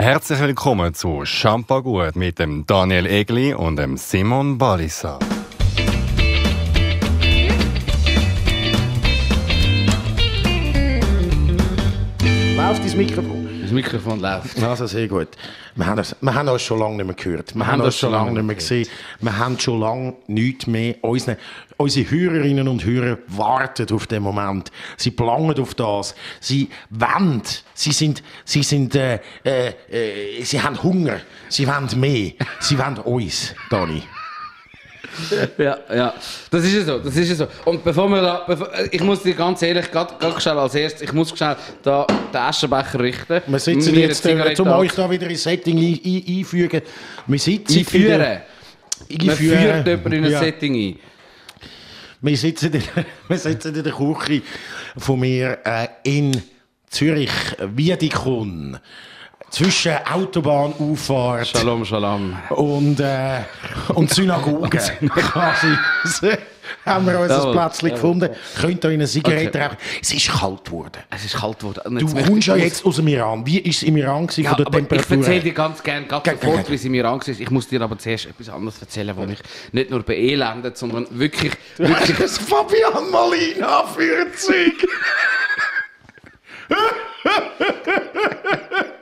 Herzlich willkommen zu Champagut mit dem Daniel Egli und dem Simon Balissa. Läuft dein Mikrofon? Das Mikrofon läuft. Also sehr gut. Wir haben, das, wir haben uns schon lange nicht mehr gehört. Wir, Wir haben uns schon lange nicht mehr gesehen. Wir haben schon lange nichts mehr. Unsere, unsere Hörerinnen und Hörer warten auf den Moment. Sie planen auf das. Sie wollen. Sie sind, sie sind, äh, äh, äh, sie haben Hunger. Sie wollen mehr. Sie wollen uns, Dani. Ja, ja. Das ist ja so, das ist ja so. Und bevor wir da, bevor, äh, ich muss dir ganz ehrlich, gerade schnell als erstes, ich muss schnell da den Aschenbecher richten. Wir sitzen Mir jetzt, äh, um euch da wieder ins Setting ein, ein, einfügen. Wir sitzen einführen. führt Einführen. jemanden in ein Ja. Setting ein. Wir sitzen, in, wir sitzen in der Küche von mir äh, in Zürich, Wiedikon, zwischen Autobahnauffahrt Shalom, Shalom. und, äh, und Synagoge quasi haben wir uns ein Plätzchen gefunden. Könnt ihr eine Zigarette okay. rauchen? Es ist kalt geworden. Es ist kalt geworden. Du kommst ja jetzt aus dem Iran. Wie war es im Iran gewesen, ja, von der Temperatur? Ich erzähle dir ganz gerne gerade sofort, wie es im Iran war. Ich muss dir aber zuerst etwas anderes erzählen, was mich nicht nur beelendet, sondern wirklich... Du wirklich Fabian Malina 40!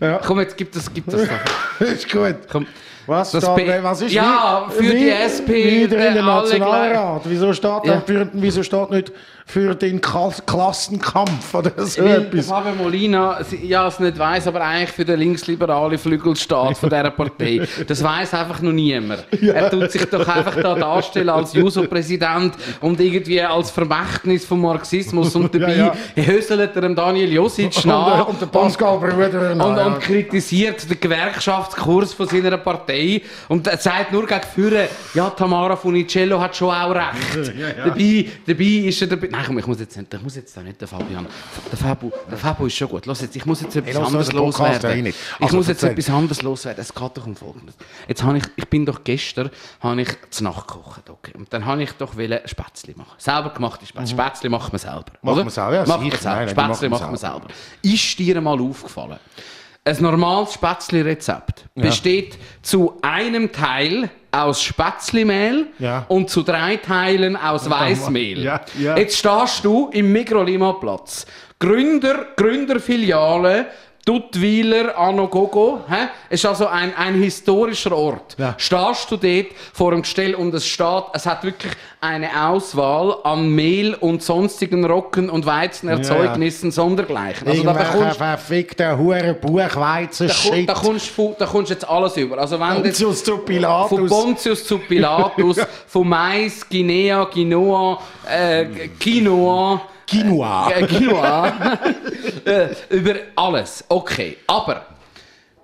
Ja. Komm, jetzt gibt es, gibt es doch. ist gut. Komm. Was, das steht, was ist Ja, für wie, die SP, wieder in den Nationalrat. Wieso steht, ja. wieso steht nicht für den Ka Klassenkampf oder so Weil etwas? Fabio Molina, ja, es nicht weiss, aber eigentlich für den linksliberalen Flügelstaat von dieser Partei. Das weiss einfach noch niemand. Er tut sich doch einfach da darstellen als Juso-Präsident und irgendwie als Vermächtnis vom Marxismus und dabei Ja, höselt er dem Daniel Josic Und, nach der- und der Pascal Bruder. und, und kritisiert den Gewerkschaftskurs von seiner Partei und er sagt nur gegen Führer, ja, Tamara Funicello hat schon auch recht. Dabei, dabei ist er dabei. Nein, komm, ich muss jetzt nicht, ich muss jetzt da nicht den Fabian. Der Fabo, der Fabo ist schon gut. Los jetzt, ich muss jetzt etwas lass anderes loswerden. Ich Also, muss jetzt etwas anderes loswerden. Es geht doch um Folgendes. Jetzt habe ich, ich bin doch gestern, habe ich zu Nacht gekocht, okay. Und dann habe ich doch Spätzle machen. Selber gemachte Spätzle. Spätzle macht man selber. Mhm. Macht man selber, ja, Macht man selber. Spätzle macht man selber. Ist dir mal aufgefallen? Ein normales Spätzle-Rezept besteht zu einem Teil aus Spätzlemehl Ja. und zu drei Teilen aus Weißmehl. Ja, ja. Jetzt stehst du im Migros-Lima-Platz. Gründer, Gründerfiliale Duttweiler Anogogo. Hä? Es ist also ein, ein historischer Ort. Ja. Stehst du dort vor dem Gestell und es steht, es hat wirklich eine Auswahl an Mehl und sonstigen Rocken- und Weizenerzeugnissen sondergleichen. Also da bekommst verfickter hure Buchweizen da, komm- da, kommst, da kommst jetzt alles über. Also wenn Pontius zu von Pilatus. Pontius zu Pilatus, von Mais, Guinea, Quinoa, äh, Quinoa, Quinoa. äh, Quinoa, äh, über alles. Okay, aber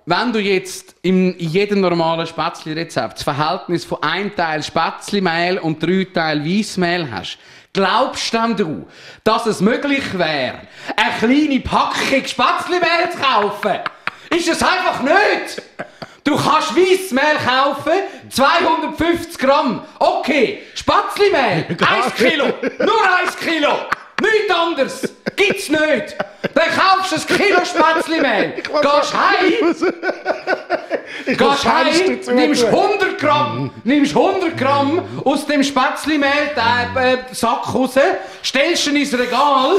wenn du jetzt in jedem normalen Spätzli-Rezept das Verhältnis von einem Teil Spätzlimehl und drei Teil Weissmehl hast, glaubst denn du, dass es möglich wäre, eine kleine Packung Spätzlimehl zu kaufen? Ist es einfach nicht! Du kannst Weissmehl kaufen, 250 Gramm. Okay, Spätzlimehl, 1 Kilo, nur 1 Kilo. Nichts anderes. Gibt's nicht. Dann kaufst du ein Kilo Spätzlimehl, gehst heim, Gehst heim, nimmst tun. 100 Gramm, nimmst 100 Gramm aus dem Spätzlimehl, den äh, Sack raus, stellst ihn ins Regal,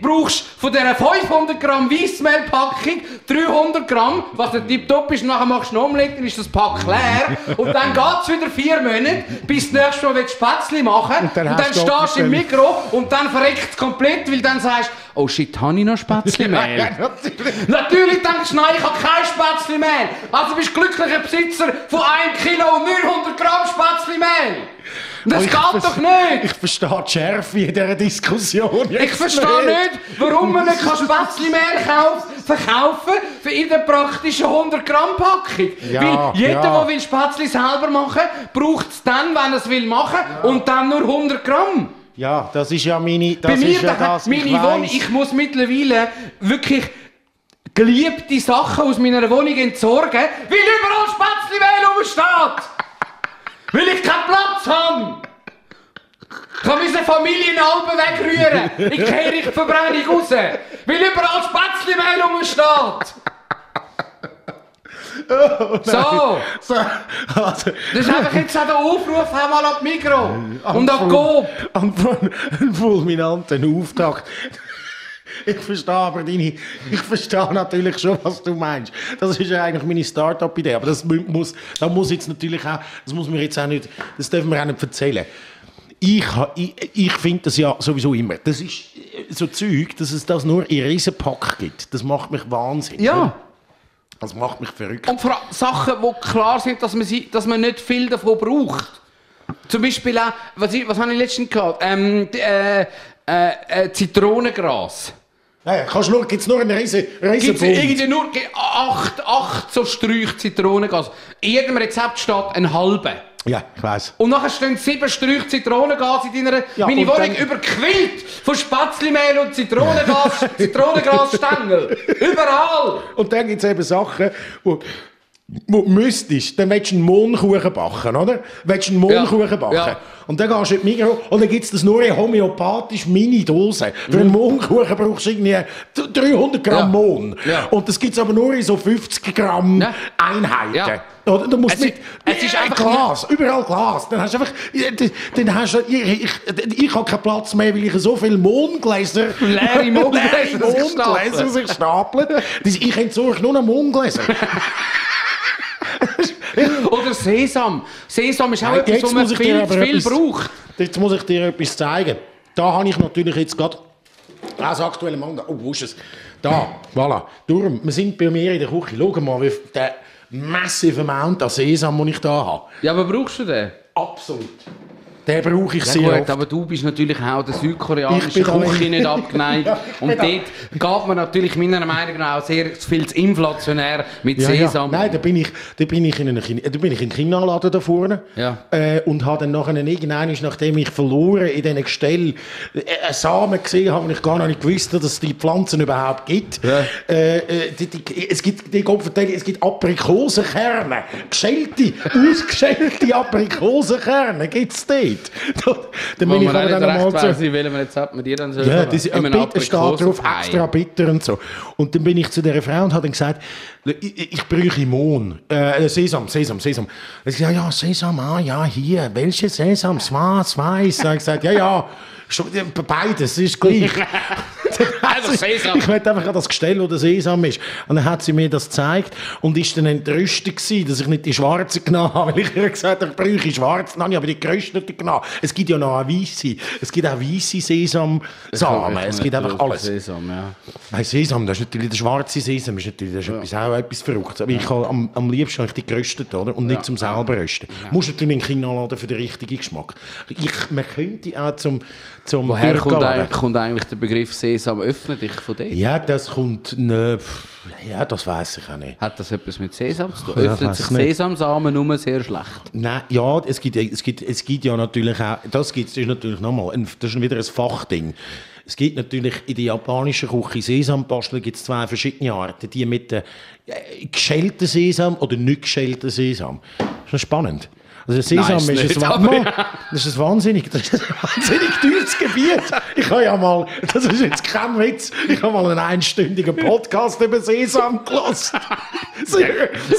brauchst von dieser 500 Gramm Weissmehlpackung 300 Gramm, was der Tipptopp ist, nachher machst du eine Omelette, dann ist das Pack leer. Und dann geht's wieder vier Monate, bis du das nächste Mal Spätzli machen. Und dann und dann du stehst du im Mikro und dann verreckt es komplett, weil dann sagst oh shit, habe ich noch Spätzlimehl? Ja, natürlich. Natürlich denkst du, nein, ich habe kein Spätzli-Mehl. Also bist du glücklicher Besitzer von 1 Kilo und 900 Gramm Spätzli-Mehl. Das Ich geht doch nicht. Ich verstehe die Schärfe in dieser Diskussion. Ich verstehe nicht, warum man nicht kann Spätzli-Mehl kauf- verkaufen für in der praktischen 100 Gramm Packung. Ja, Weil jeder, ja. der will Spätzli selber machen braucht es dann, wenn er es will machen und dann nur 100 Gramm. Ja, das ist ja meine. Das Bei mir, ist ja das, meine ich Wohnung, ich muss mittlerweile wirklich geliebte Sachen aus meiner Wohnung entsorgen, weil überall Spätzlimehl rumsteht. weil ich keinen Platz habe. Ich kann meine Familienalben wegrühren. Ich kehre die Verbrennung raus. Weil überall Spätzlimehl rumsteht. So! So, also, Das ist einfach jetzt auch der Aufruf, hau mal ab Mikro und ab Coop. Einen fulminanten Auftrag. Ich verstehe aber deine, ich verstehe natürlich schon, was du meinst. Das ist ja eigentlich meine Start-up-Idee. Aber das mu- muss, da muss jetzt natürlich auch, das muss mir jetzt auch nicht, das dürfen wir auch nicht erzählen. Ich, ich, ich finde das ja sowieso immer. Das ist äh, so Zeug, dass es das nur in Riesenpack gibt. Das macht mich wahnsinnig. Ja. Das macht mich verrückt. Und vor Sachen, die klar sind, dass man, sie, dass man nicht viel davon braucht. Zum Beispiel auch, was, ich, was habe ich letztens gehabt? Ähm, äh, äh, äh, Zitronengras. Ja, kannst du schauen, gibt es nur einen riesen, riesen Gibt es Bund. irgendwie nur acht, acht so Sträuche Zitronengas. In jedem Rezept steht ein halber. Ja, ich weiss. Und nachher stehen sieben Sträuche Zitronengas in deiner... Ja, meine Wohnung dann- überquillt von Spätzlemehl und Zitronengas, Zitronengasstängel. Überall. Und dann gibt es eben Sachen, wo, müsstest, dann willst du einen Mohnkuchen backen, oder? Willst du einen Mohnkuchen Ja, backen? ja. Und dann gehst du in die Migros und dann gibt es das nur in homöopathisch Mini-Dose. Für einen Mohnkuchen brauchst du irgendwie 300 Gramm Mhm. Ja. Mohn. Ja. Und das gibt es aber nur in so 50 Gramm. Einheiten. Oder? Du musst Es mit ist- es ist einfach Glas, überall Glas. Dann hast du einfach, dann hast du, ich, ich, ich habe keinen Platz mehr, weil ich so viele Mohngläser, Leere Mohngläser leere sich stapeln. Ich entsorge nur noch Mohngläser. Oder Sesam. Sesam ist auch Nein, etwas, was man viel viel etwas- braucht. Jetzt muss ich dir etwas zeigen. Da habe ich natürlich jetzt gerade das aktuelle Manga. Oh, wo ist es? Da, voilà. Darum, wir sind bei mir in der Küche. Schau mal, wie der massive Amount an Sesam, den ich da habe. Ja, aber brauchst du den? Absolut. Den brauche ich Ja, sehr gut, oft. aber du bist natürlich auch der südkoreanischen Küche nicht- abgeneigt. Ja, Und bin dort geht man natürlich meiner Meinung nach auch sehr viel zu inflationär mit Ja, ja. Sesam. Nein, da bin ich, da bin ich in einem China, da bin ich in China-Laden da vorne. Ja. Äh, und habe dann nachher irgendwann, nachdem ich verloren in diesen Gestell äh, einen Samen gesehen habe, ich gar noch nicht gewusst, dass es die Pflanzen überhaupt gibt. Ja. Äh, äh, die, die, es gibt, die es gibt Aprikosenkerne. Geschälte, ausgeschälte Aprikosenkerne gibt es dort. Da, dann bin ich aber nicht dann recht einmal zu... weiss, in welchem Rezept man die dann soll Ja, das, äh, bitter steht drauf, extra bitter und so. Und dann bin ich zu dieser Frau und habe dann gesagt, ich, ich brauche Mohn, äh, Sesam, Sesam, Sesam. Und sie gesagt, ja, Sesam, ah, ja, hier, welche Sesam, was, weiß. Habe ich gesagt, ja, ja, beides ist gleich. Also Sesam. Ich möchte einfach an das Gestell, wo der Sesam ist. Und dann hat sie mir das gezeigt und ist dann entrüstet gewesen, dass ich nicht die schwarze genommen habe, weil ich ihr gesagt habe, ich brauche schwarze. Habe ich aber die geröstete genommen. Es gibt ja noch eine weisse. Es gibt auch weisse Sesamsamen. Es gibt einfach alles. Sesam, ja. Nein, Sesam, das ist natürlich der schwarze Sesam, ist natürlich das ist etwas, auch etwas Verrücktes. Aber ich habe am, am liebsten habe die geröstet, oder? Und nicht zum selber rösten. Muss natürlich einen China-Laden für den richtigen Geschmack. Ich, man könnte auch zum, zum Woher kommt eigentlich, kommt eigentlich der Begriff Sesam? Öffne dich von dort. Ja, das kommt, ne, ja, das weiß ich auch nicht. Hat das etwas mit Sesam zu tun? Öffnet sich. Sesamsamen nur sehr schlecht? Nein, ja, es gibt, es gibt, es gibt ja natürlich auch, das gibt es ist natürlich nochmal, das ist wieder ein Fachding. Es gibt natürlich in der japanischen Küche Sesampastel gibt es zwei verschiedene Arten. Die mit dem äh, geschälten Sesam oder nicht geschälten Sesam. Das ist spannend. Also Sesam Nein, ist ist, nicht, ein, Wa- das ist ein wahnsinnig, das ist ein wahnsinnig teures Gebiet. Ich habe ja mal, das ist jetzt kein Witz, ich habe mal einen einstündigen Podcast über Sesam gelassen. Sehr,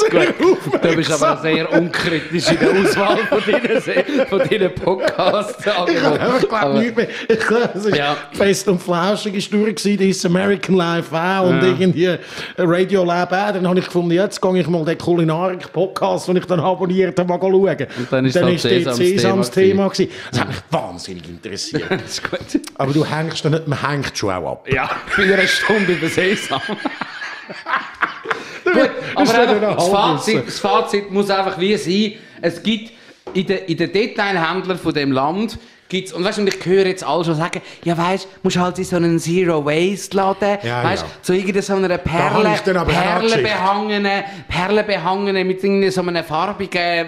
sehr Du bist aber sehr unkritisch in der Auswahl von deinen, von deinen Podcasts. Ich glaube Aber- nicht mehr. Ich glaube, es ist Ja. fest und flauschig ist durch das American Life auch und Ja. irgendwie Radio Lab auch. Dann habe ich gefunden, jetzt gehe ich mal den Kulinarik-Podcast, den ich dann abonniert habe, mal schauen. Und dann ist halt Sesams Sesams Thema gewesen. Das hat mich wahnsinnig interessiert. Aber du hängst dann nicht, man hängt schon auch ab. Ja, bei einer Stunde über Sesam. Gut, aber dann einfach, eine das, Fazit, das Fazit muss einfach wie sein, es gibt in den, in den Detailhändlern von dem Land gibt's, und weißt du, und ich höre jetzt alle schon sagen, ja weißt, musst halt in so einen Zero Waste Laden, Ja, weißt, ja. so irgendeine so einer Perle, eine Geschichte. Perlenbehangene, Perlenbehangene mit so einem farbigen äh,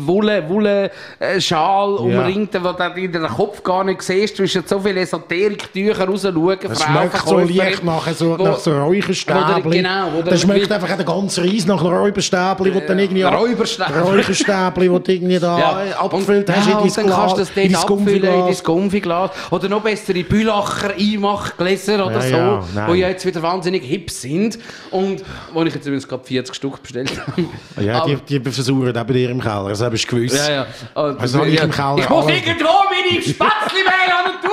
Wolle, Wolle äh, Schal umringt, wo du in den Kopf gar nicht siehst, zwischen so viele Esoteriktücher rausschauen, Es schmeckt so leicht nach so, nach so Räucherstäbli. Genau, wo das schmeckt einfach auch der ganze Reis nach Räucherstäbli, wo du dann irgendwie... Räucherstäbli. Räucherstäbli, wo du irgendwie da Ja. äh, abgefüllt hast ja, in dein du Glas, dein abfüllen auffüllen in das Gummiglas. Oder noch bessere Bülacher Einmachgläser oder Ja, so, ja, die ja jetzt wieder wahnsinnig hip sind. Und wo ich jetzt übrigens gerade 40 Stück bestellt habe. Ja, die, Aber- die versuchen auch bei dir im Keller, das hast du gewusst. ja, ja. Also habe ich im Keller ich muss irgendwo meine Spätzlemehl an tun!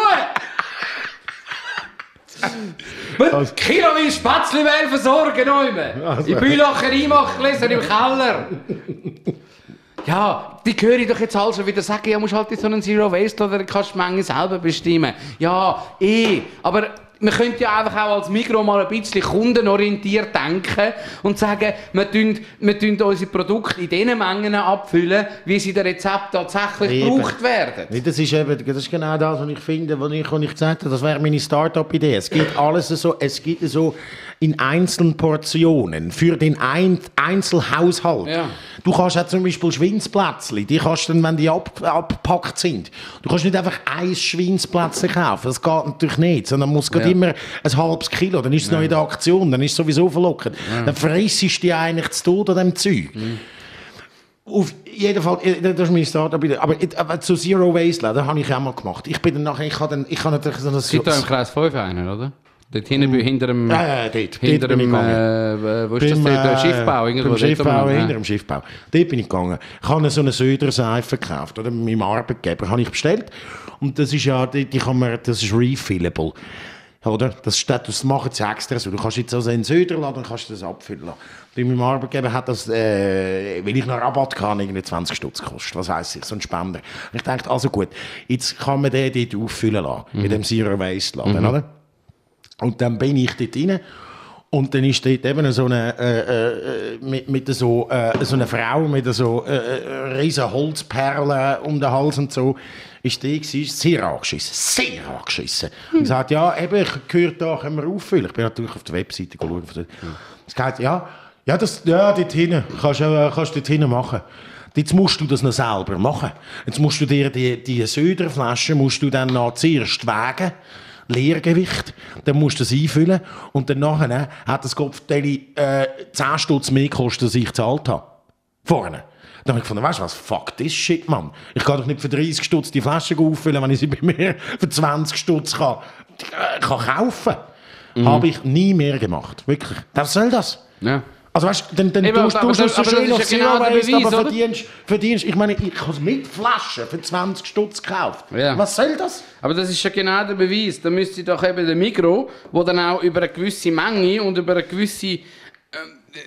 Mit Kiloweise Spätzlemehl versorgen, Neumann. Also- Die Bülacher Einmachgläser im Keller. Ja, die höre ich doch jetzt also wieder sagen, ja, musst halt so einen Zero Waste oder kannst die Menge selber bestimmen. Ja, eh, aber man könnte ja einfach auch als Mikro mal ein bisschen kundenorientiert denken und sagen, wir tun, wir tun unsere Produkte in den Mengen abfüllen, wie sie der Rezept tatsächlich Eben. gebraucht werden. Nee, Das ist, eben, das ist genau das, was ich finde, was ich, was ich gesagt habe. Das wäre meine Start-up-Idee. Es gibt alles so, es gibt so in einzelnen Portionen für den ein Einzelhaushalt. Ja. Du kannst auch zum Beispiel Schweinsplätzchen, die kannst du dann, wenn die ab, abgepackt sind, du kannst nicht einfach ein Schweinsplätzchen kaufen. Das geht natürlich nicht, sondern muss gerade Ja. immer ein halbes Kilo. Dann ist es noch in der Aktion, dann ist es sowieso verlockend. Dann fressest du die eigentlich zu Tod an dem Zeug. Auf jeden Fall, äh, das ist meine Startup-Idee. Aber, äh, aber zu Zero Waste, das habe ich auch mal gemacht. Ich bin dann nachher, ich habe dann, ich habe natürlich so ein... Es gibt da im Kreis 5 einen, oder? Dort hinten, bei- hinter dem... Ja, ja, dort. Hinter dort dem, äh, wo ist das Beim, dort? Der äh, Schiffbau, irgendwo. Dort Schiffbau, hinter dem Schiffbau. Dort bin ich gegangen. Ich habe so eine Söder-Seife gekauft, oder? Mit meinem Arbeitgeber habe ich bestellt. Und das ist ja, die, die kann man, das ist refillable. Oder? Das, steht, das machen sie extra so. Du kannst jetzt also in Söder laden und kannst das abfüllen lassen. Bei meinem Arbeitgeber hat das, äh, wenn ich noch Rabatt kann, irgendwie 20 Stutz gekostet. Was heisst ich? So ein Spender. Und ich dachte, also gut, jetzt kann man den dort auffüllen lassen. In dem Zero Waste Laden, oder? Und dann bin ich dort rein. Und dann ist dort eben so eine, äh, äh, mit, mit so, äh, so einer Frau mit so äh, äh, riesen Holzperlen um den Hals und so, ist die gewesen, sehr angeschissen, sehr angeschissen. Und sagt, ja, eben, ich gehört da, können wir auffüllen. Ich bin natürlich auf der Webseite geschaut. Es geht, ja, ja, das, ja, dort hinten, kannst du äh, kannst dort hinten machen. Jetzt musst du das noch selber machen. Jetzt musst du dir die, die Söderflasche musst du dann noch zuerst wägen. Leergewicht, dann musst du das einfüllen und dann nachher hat das Kopfteil äh, 10 Stutz mehr gekostet, als ich gezahlt habe. Vorne. Dann habe ich gefunden, weißt du was, fuck this shit, Mann. Ich kann doch nicht für 30 Stutz die Flasche auffüllen, wenn ich sie bei mir für 20 Stutz kann, äh, kann kaufen. Habe ich nie mehr gemacht. Wirklich. Was soll das? Ja. Also weißt du, dann, dann Eben, tust aber du das- so aber schön auf Zero genau der Waste, Beweis, aber verdienst, verdienst, ich meine, ich habe es mit Flaschen für 20 Stutz gekauft. Ja. Was soll das? Aber das ist ja genau der Beweis. Da müsste doch eben der Mikro, wo dann auch über eine gewisse Menge und über eine gewisse ähm,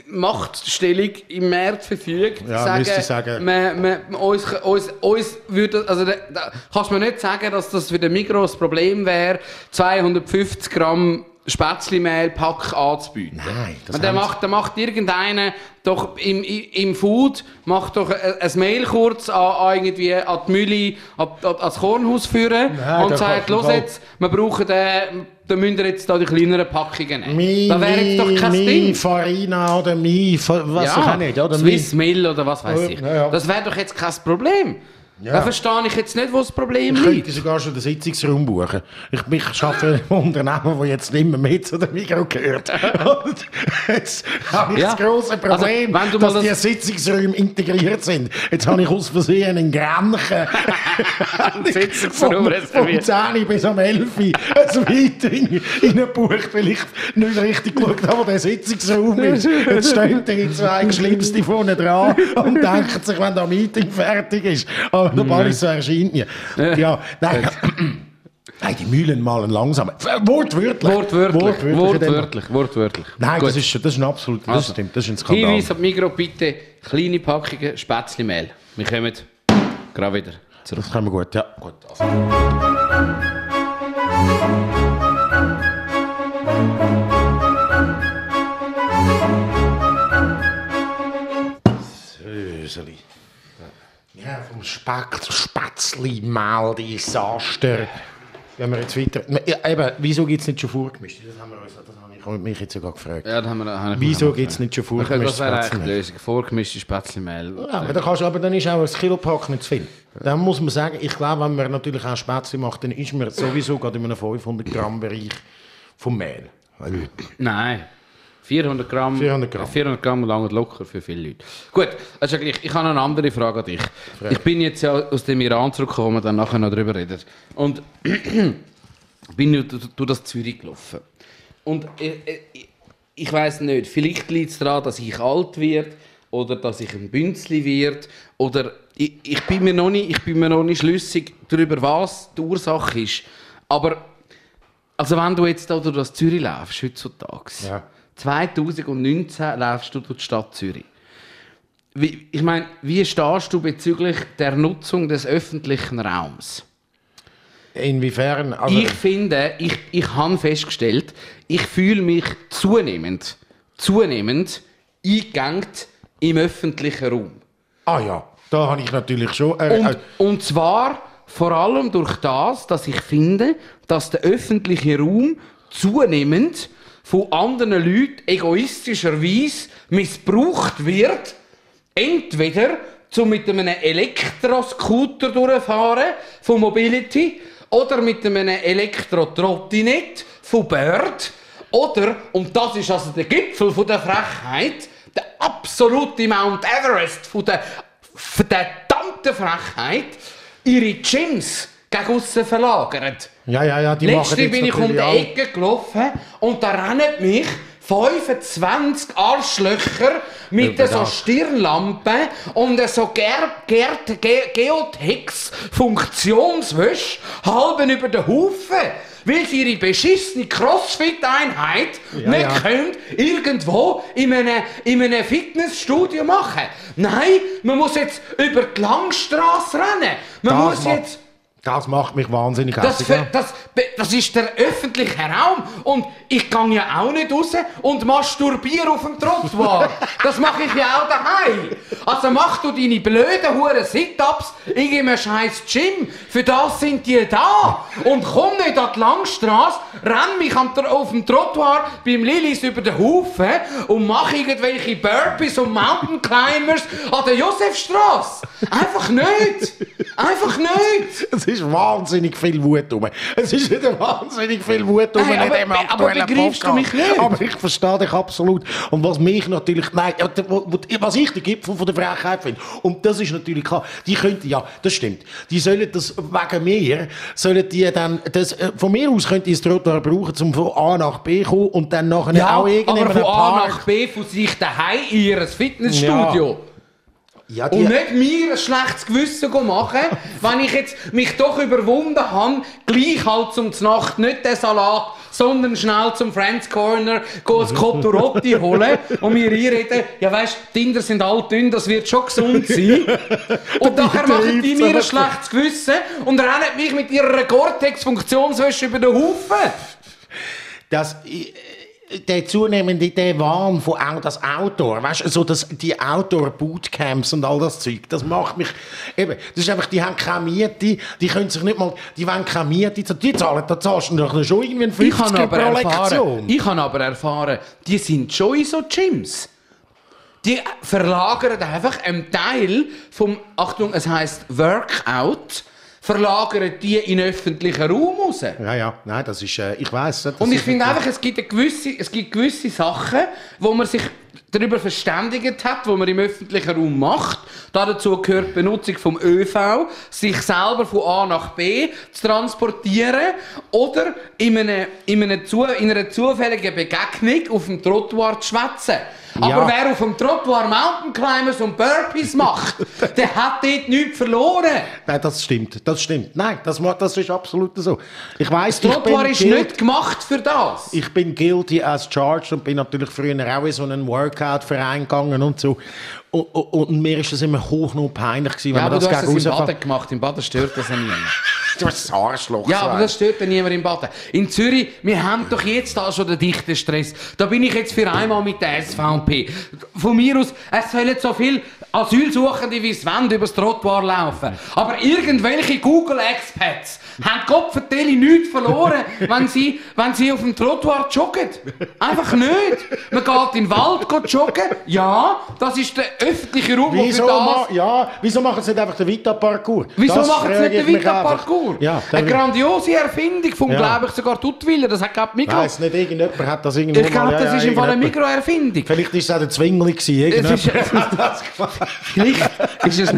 Machtstellung im Markt verfügt, Ja, müsste ich sagen. Man, man, uns, uns, uns würde, also da, da kannst du mir nicht sagen, dass das für den Mikro das Problem wäre, 250 Gramm Spätzlemehl-Pack anzubieten. Nein, das Und dann macht, dann macht irgendeiner doch im, im, Food macht doch ein, ein Mail kurz an, an irgendwie an die Mühle, an, an, ans Kornhaus führen Nein, und sagt, los jetzt, wir brauchen den, da müsst ihr jetzt da die kleineren Packungen nehmen. Mi, da wäre jetzt doch kein mi, Ding. Farina oder Mi, was ich auch nicht, oder? Swiss Mill oder was weiß Ja, ich. ja, ja. Das wäre doch jetzt kein Problem. Da verstehe ich jetzt nicht, wo das Problem Ich liegt. könnte sogar schon den Sitzungsraum buchen. Ich, ich arbeite in einem Unternehmen, das jetzt nicht mehr mit zu dem Mikro gehört. Und jetzt habe ich Ja. das grosse Problem, Also, du mal dass die das- Sitzungsräume integriert sind. Jetzt habe ich aus Versehen einen Grenchen Sitzungsraum vom, vom reserviert. 10 bis am 11 ein Meeting reingebucht, weil ich nicht richtig geschaut habe, wo der Sitzungsraum ist. Jetzt stehen die zwei Geschlimmste vorne dran und denken sich, wenn das Meeting fertig ist. Aber der Ballis so erscheint nie. Ja, nein. Nein, die Mühlen malen langsam. Wortwörtlich. Wortwörtlich. dem- Wortwörtlich. Wortwörtlich. Nein, Gut. das ist, das ist ein absolut, das Also, stimmt, das ist ein Skandal. Hinweis an die Migros bitte, kleine Packungen Spätzlemehl. Wir kommen gerade wieder zurück. Das können wir gut, ja. Gut, also. Zu Spätzli, Mehl, Desaster. Wenn wir jetzt weiter... Ja, eben, wieso gibt es nicht schon vorgemischt? Das haben wir uns, das habe ich mich jetzt sogar gefragt. Ja, haben wir, da habe ich Wieso gibt es nicht schon vorgemischt? das wäre eigentlich die Lösung. Vorgemischte Spätzlemehl. Ja, aber, dann kannst, aber dann ist auch ein Kilopack nicht zu viel. Dann muss man sagen, ich glaube, wenn man natürlich auch Spätzle macht, dann ist man sowieso gerade in einem 500 Gramm Bereich vom Mehl. Nein. 400 Gramm. 400 Gramm. 400 Gramm lange locker für viele Leute. Gut, also ich, ich habe eine andere Frage an dich. Ich bin jetzt ja aus dem Iran zurückgekommen, dann nachher noch darüber reden. Und bin ja durch das Zürich gelaufen. Und äh, äh, ich weiß nicht, vielleicht liegt es daran, dass ich alt werde oder dass ich ein Bünzli wird oder ich, ich, bin mir noch nicht, ich bin mir noch nicht schlüssig darüber, was die Ursache ist. Aber also wenn du jetzt da durch das Zürich läufst, heutzutage, Ja. 2019 läufst du durch die Stadt Zürich. Wie, ich meine, wie stehst du bezüglich der Nutzung des öffentlichen Raums? Inwiefern? Also, Ich finde, ich, ich habe festgestellt, ich fühle mich zunehmend, zunehmend eingegangen im öffentlichen Raum. ah ja, da habe ich natürlich schon... Äh, Und, äh, und zwar vor allem durch das, dass ich finde, dass der öffentliche Raum zunehmend von anderen Leuten egoistischerweise missbraucht wird. Entweder zum mit einem Elektroscooter durchfahren von Mobility oder mit einem Elektro-Trottinett von Bird oder, und das ist also der Gipfel der Frechheit, der absolute Mount Everest von der verdammten Frechheit, ihre Gyms gegen aussen verlagern. Ja, ja, ja, die Letzte machen bin ich um die Ecke gelaufen und da rennen mich 25 Arschlöcher mit so. Stirnlampen und so Ge Geotex Funktionswäsche halben über den Haufen. Weil sie ihre beschissene Crossfit-Einheit Ja, nicht ja. können irgendwo in einem, in einem Fitnessstudio machen. Nein, man muss jetzt über die Langstrasse rennen. Man Das muss jetzt Das macht mich wahnsinnig das, hässlich. das, be- das ist der öffentliche Raum. Und ich gehe ja auch nicht raus und masturbiere auf dem Trottoir. Das mache ich ja auch daheim. Also mach du deine blöden Huren Sit-Ups in einem scheiß Gym. Für das sind die da. Und komm nicht an die Langstrasse, renn mich auf dem Trottoir beim Lillis über den Haufen und mach irgendwelche Burpees und Mountain Climbers an der Josefstrasse. Einfach nicht. Einfach nicht. Es ist wahnsinnig viel Wut rum. Es ist wieder wahnsinnig viel Wut rum Nein, in aber- dem aber begreifst du Podcast. mich nicht? Aber ich verstehe dich absolut. Und was mich natürlich, nein, was ich den Gipfel von der Frechheit finde, und das ist natürlich klar, die könnten, ja, das stimmt, die sollen das wegen mir, sollen die dann, das, äh, von mir aus könnte ich das Trottoir brauchen, um von A nach B zu kommen und dann nachher Ja, auch irgendeinem aber von A Park. nach B von sich daheim in ihr Fitnessstudio. Ja, die, Und nicht mir ein schlechtes Gewissen machen, wenn ich jetzt mich doch überwunden habe, gleich halt zum Nacht nicht den Salat, sondern schnell zum Friends Corner ein Cotturotti holen und mir einreden, ja weisst, die Inder sind all dünn, das wird schon gesund sein. Und nachher machen die mir ein schlechtes Gewissen und rennen mich mit ihrer Gore-Tex-Funktionswäsche über den Haufen. das, äh, der zunehmende der Wahn von auch das Outdoor, weißt du, so das, die Outdoor-Bootcamps und all das Zeug, das macht mich, eben, das ist einfach, die haben keine Miete, die können sich nicht mal, die wollen keine Miete, die zahlen, da zahlst du doch schon irgendwie einen Ich 50 habe aber, pro erfahren, Lektion. ich habe aber erfahren, die sind schon in so Gyms. Die verlagern einfach einen Teil vom, Achtung, es heißt Workout, verlagern die in den öffentlichen Raum raus. Ja, ja, nein, das ist, äh, ich das Und ich finde einfach, es gibt, gewisse, es gibt gewisse Sachen, wo man sich darüber verständigt hat, wo man im öffentlichen Raum macht. Dazu gehört die Benutzung vom ÖV, sich selber von A nach B zu transportieren oder in, einem, in, einem zu, in einer zufälligen Begegnung auf dem Trottoir zu schwätzen. Ja. Aber wer auf dem Trottoir Mountain Climbers und Burpees macht, der hat dort nichts verloren. Nein, das stimmt, das stimmt. Nein, das, das ist absolut so. Ich weiss, Das ich Trottoir bin ist guilty- nicht gemacht für das. Ich bin guilty as charged und bin natürlich früher auch in so einen Workout-Verein gegangen und so. Und, und, und mir ist das immer hoch noch peinlich gewesen, wenn Ja, man aber das du hast gegen es im. Baden gemacht. Im Baden stört das ja niemand. Du bist ein Arschloch. Ja, aber das stört ja niemand im Baden. In Zürich, wir haben doch jetzt da schon den dichten Stress. Da bin ich jetzt für einmal mit der SVP. Von mir aus, es sollen so viele Asylsuchende wie es wollen übers Trottoir laufen. Aber irgendwelche Google-Expats haben Kopfverteile nichts verloren, wenn sie, wenn sie auf dem Trottoir joggen. Einfach nicht. Man geht in den Wald geht joggen. Ja, das ist der öffentliche Raum, Wieso, das... ma ja, wieso machen sie nicht einfach den Vita-Parcours? Wieso Das machen sie nicht den Vita-Parcours? Ja, Eine grandiose Erfindung vom, Ja. glaube ich, sogar Tutwiller. Das hat, ich, Migros. Weiss nicht, irgendjemand hat das irgendwo Ich glaube, das ja, ist im Fall eine Mikroerfindung. Vielleicht ist es auch der Zwingli gewesen. Es ist, das gemacht. Vielleicht ist es...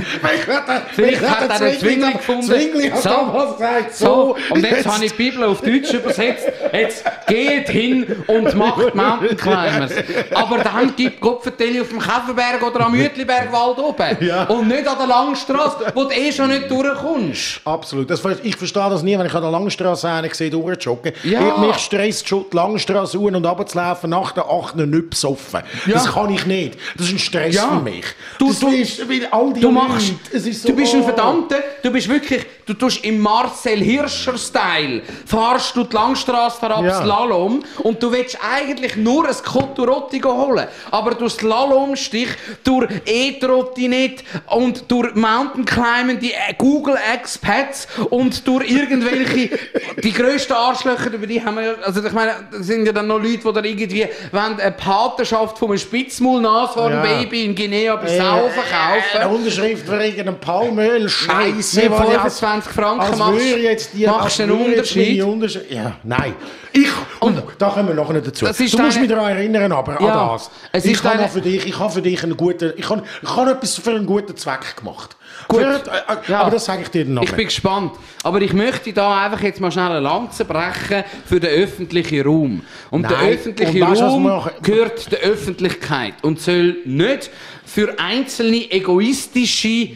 Vielleicht hat er den Zwingli gefunden. Zwingli hat So. damals gesagt, So, so. und jetzt habe ich die Bibel auf Deutsch übersetzt. Jetzt geht hin und macht Mountain Climbers. Aber dann gibt Gott vertelle auf dem Käferberg oder am Uetlibergwald oben. Ja. Und nicht an der Langstrasse, wo du eh schon nicht durchkommst. Absolut. Das, ich verstehe das nie, wenn ich an der Langstrasse einen sehe, durchjoggen. Ja. Ich- Mich stresst schon die Langstrasse un- und runterzulaufen nach der 8. nicht besoffen. Ja. Das kann ich nicht. Das ist ein Stress Ja. für mich. Du- du- all die Du machst, Leute, so, du bist ein oh. Verdammter, du bist wirklich, du tust im Marcel Hirscher-Style, fahrst du die Langstrasse herab, Ja. Slalom, und du willst eigentlich nur ein Cotturotti holen. Aber durch Slalomstich, durch E-Trottinett und durch Mountain die Google Expats und durch irgendwelche, die grössten Arschlöcher, über die haben wir ja, also ich meine, das sind ja dann noch Leute, die da irgendwie wollen eine Patenschaft von einem Spitzmaulnashorn-Baby in Guinea-Bissau Äh, verkaufen. Eine Unterschrift für irgendeinen Palmöl, Scheiße. Mit weil ich als- 25 Franken machst- jetzt die, machst du einen Unterschied. Unterschied. Ja, nein. Ich, und da kommen wir nachher nicht dazu. Das ist du musst mich daran erinnern, aber Ja, an das. es ich ist habe deine- für dich, ich habe für dich einen guten, ich habe, ich habe etwas für einen guten Zweck gemacht. Gut. Für, äh, Ja. Aber das sage ich dir dann Ich nachher. bin gespannt. Aber ich möchte da einfach jetzt mal schnell eine Lanze brechen für den öffentlichen Raum. Und der Nein. öffentliche Und weißt Raum gehört der Öffentlichkeit und soll nicht für einzelne egoistische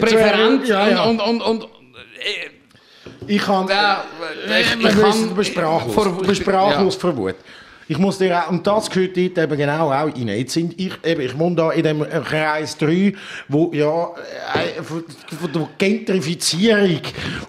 Präferenzen Ja, ja. und, und, und, und Ich kann, Ja, äh, ich- wir ich wissen, kann- du bist sprachlos. vor- du bist sprachlos vor Wut. Ich muss dir auch, und das gehört dort eben genau auch rein. Jetzt sind ich, eben, ich wohne da in dem Kreis 3, wo ja äh, von, der Gentrifizierung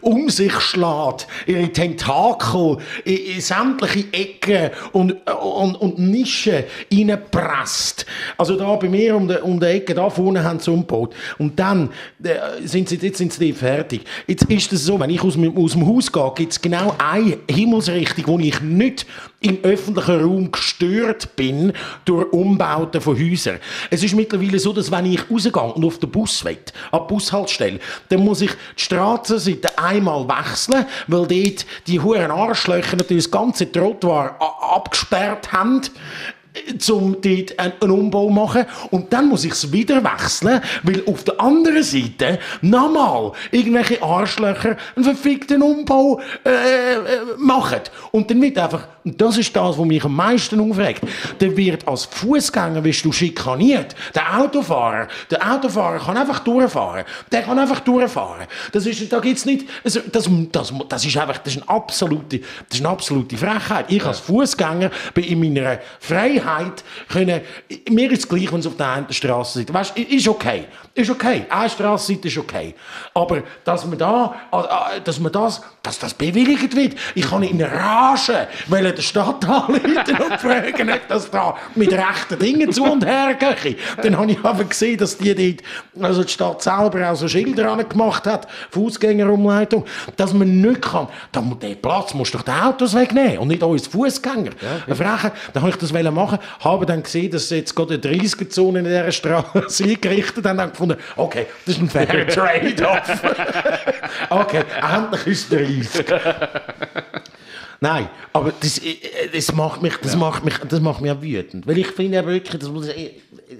um sich schlägt, ihre Tentakel in, in sämtliche Ecken und, und, und Nischen reinpresst. Also da bei mir um die, um die Ecke, da vorne haben sie umgebaut. Und dann äh, sind sie, jetzt sind sie fertig. Jetzt ist es so, wenn ich aus, aus dem Haus gehe, gibt es genau eine Himmelsrichtung, wo ich nicht im öffentlichen Raum gestört bin durch Umbauten von Häusern. Es ist mittlerweile so, dass wenn ich rausgehe und auf den Bus will, an die Bushaltestelle, dann muss ich die Straßenseite einmal wechseln, weil dort die hohen Arschlöcher natürlich das ganze Trottoir abgesperrt haben um dort einen Umbau zu machen. Und dann muss ich es wieder wechseln, weil auf der anderen Seite nochmal irgendwelche Arschlöcher einen verfickten Umbau äh, äh, machen. Und dann wird einfach, und das ist das, was mich am meisten aufregt, dann wird als Fußgänger wirst du schikaniert. Der Autofahrer, der Autofahrer kann einfach durchfahren. Der kann einfach durchfahren. Das ist, da gibt's nicht, also das, das, das ist einfach, das ist eine absolute, das ist eine absolute Frechheit. Ich als Fußgänger bin in meiner Freiheit können, mir ist es gleich, wenn es auf der einen Straßenseite, weißt, ist okay, ist okay, eine Straßenseite ist okay. Aber, dass man da, dass man das, dass das bewilligt wird, ich kann in Rage, weil der Stadt anrufen und fragen, ob das da mit rechten Dingen zu und her geht. Dann habe ich aber gesehen, dass die dort, also die Stadt selber auch so Schilder gemacht hat, Fußgängerumleitung, dass man nicht kann, da, den Platz musst du doch die Autos wegnehmen und nicht uns Fußgänger. Eine Frage, dann habe ich das wollen machen, habe dann gesehen, dass sie jetzt gerade eine 30er-Zone in dieser Straße eingerichtet haben, dann gefunden, okay, das ist ein fairer Trade-off. okay, endlich ist es 30. Nein, aber das, äh, das, macht mich, das, macht mich, das macht mich auch wütend. Weil ich finde ja wirklich, das muss,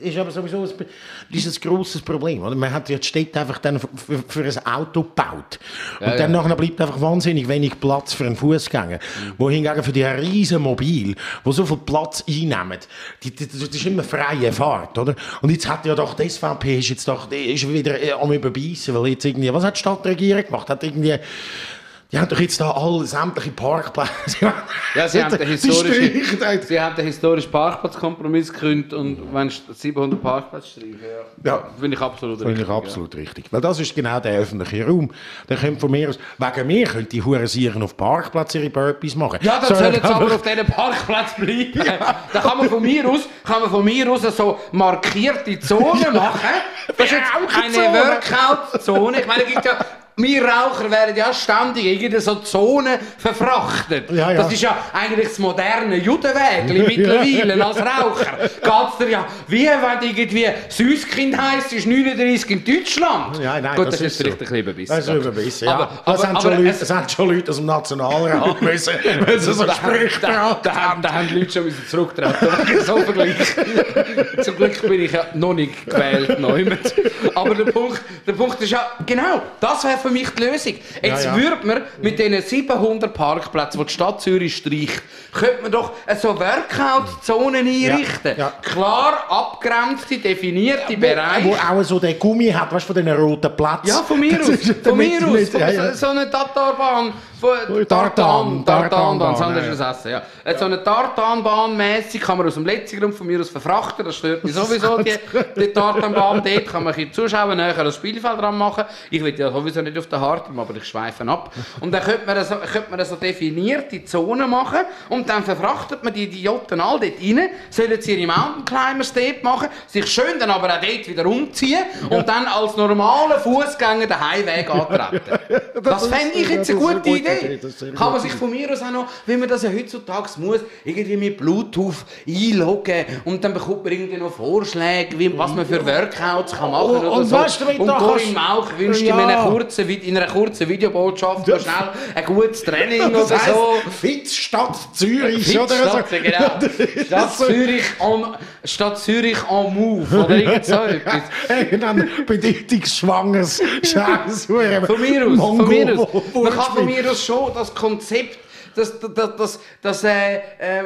ist aber sowieso ein, ein grosses Problem. Oder? Man hat ja die Städte einfach dann für, für, ein Auto gebaut. Und dann nachher bleibt einfach wahnsinnig wenig Platz für einen Fußgänger. Wohingegen für die riesen Mobil, die so viel Platz einnehmen, die, die, das ist immer freie Fahrt. Oder? Und jetzt hat ja doch die SVP ist jetzt doch, die ist wieder äh, am überbeissen, weil jetzt irgendwie, was hat die Stadtregierung gemacht? Hat irgendwie die haben doch jetzt da alle sämtliche Parkplätze. Ja, sie haben den historischen, sie haben den historischen Parkplatzkompromiss gekündigt und wenn 700 Parkplätze streichen, ja. Ja. Finde ich absolut Finde richtig. ich absolut richtig. Weil das ist genau der öffentliche Raum. Der kommt von mir aus, wegen mir können die Hurensieren auf Parkplatz ihre Burpees machen. Ja, dann So, sollen sie aber auf diesem Parkplatz bleiben. Da kann man von mir aus, kann man von mir aus so markierte Zonen machen. Das ist jetzt eine. Workout-Zone. Ich meine, es gibt ja wir Raucher werden ja ständig in so Zonen verfrachtet. Ja, ja. Das ist ja eigentlich das moderne Judenwägli mittlerweile als Raucher. Geht's dir ja wie wenn du irgendwie Süßkind heisst, ist 39 in Deutschland. Ja, nein, Gut, das das, ist vielleicht so. ein bisschen überbissen. Das ist überbissen, ja. Aber- das, aber- haben schon aber Leute, es- das haben schon Leute aus dem Nationalrat müssen, wenn sie so Sprüche da, da, haben- da haben die Leute schon müssen zurücktreten wegen so Vergleich. Zum Glück bin ich ja noch nicht gewählt, niemand. Aber der Punkt, der Punkt ist ja, genau, das wäre für mich die Lösung. Jetzt Ja, ja. würde man mit diesen 700 Parkplätzen, die die Stadt Zürich streicht, könnte man doch so Workout-Zonen einrichten. ja. Klar abgrenzte, definierte Wo Bereiche. auch so den Gummi hat, weißt du, von diesen roten Plätzen. Ja, von mir aus. Von mir aus. nicht- Von. So, so eine Tartarbahn. Tartan, Tartan, Tartan, Tartanbahn, das ja, ist das Essen. Ja. Äh, So eine Tartanbahn mäßig kann man aus dem letzten Grund von mir aus verfrachten. Das stört mich sowieso, die, die Tartanbahn dort. Kann man ein bisschen Zuschauer näher das Spielfeld dran machen. Ich will ja sowieso nicht auf der Hartem, aber ich schweife ab. Und dann könnte man so, könnte man so definierte Zonen machen und dann verfrachtet man die Idioten all dort rein, sollen sie ihre Mountain Climbers dort machen, sich schön dann aber auch dort wieder umziehen und dann als normale Fußgänger den Heimweg antreten. Das fände ich jetzt ja, eine gute Idee. Idee, Kann man sich von mir aus auch noch, wie man das ja heutzutage muss, irgendwie mit Bluetooth einloggen und dann bekommt man irgendwie noch Vorschläge, wie, was man für Workouts kann machen Und- oder und so. weißt du, und Corinne Mauch wünscht Ja. ihm in einer kurzen, in einer kurzen Videobotschaft schnell ein gutes Training Das oder so. Fit Stadt Zürich, oder? Stadt, so. genau. Stadt Zürich on, Stadt Zürich on Move oder irgend so etwas. Irgendein bedeutungsschwangeres Scheiß. Von mir aus, von mir aus. Man kann von mir aus schon das Konzept, das, das, das, das äh, äh,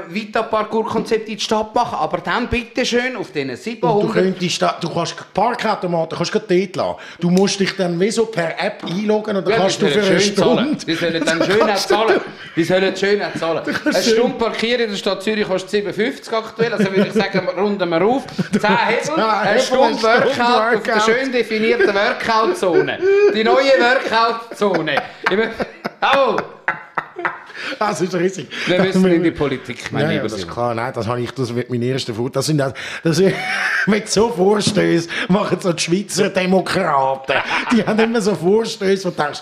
Vita-Parcours-Konzept in die Stadt machen, aber dann bitte schön auf diesen Du 700... könntest da, du kannst Parkautomaten kannst du dort lassen. Du musst dich dann wie so per App einloggen und dann kannst du für eine schön zahlen. Stunde... Die sollen dann schön auch zahlen. Die sollen schön auch zahlen. Eine Stunde parkieren in der Stadt Zürich kostet 57 aktuell. Also würde ich sagen, runden wir auf. 10 Hebel, eine Hebel, Stunde eine Stunde Workout auf der Workout. schön definierten Workout-Zone. Die neue Workout-Zone. Jawohl. Das ist riesig. Wir müssen in die Politik, mein Ja, ja, lieber das ist klar. Nein, das, habe ich, das wird mein erster Fut. Das sind das, mit so Vorstößen machen so die Schweizer Demokraten. Die haben immer so Vorstöße, wo du denkst,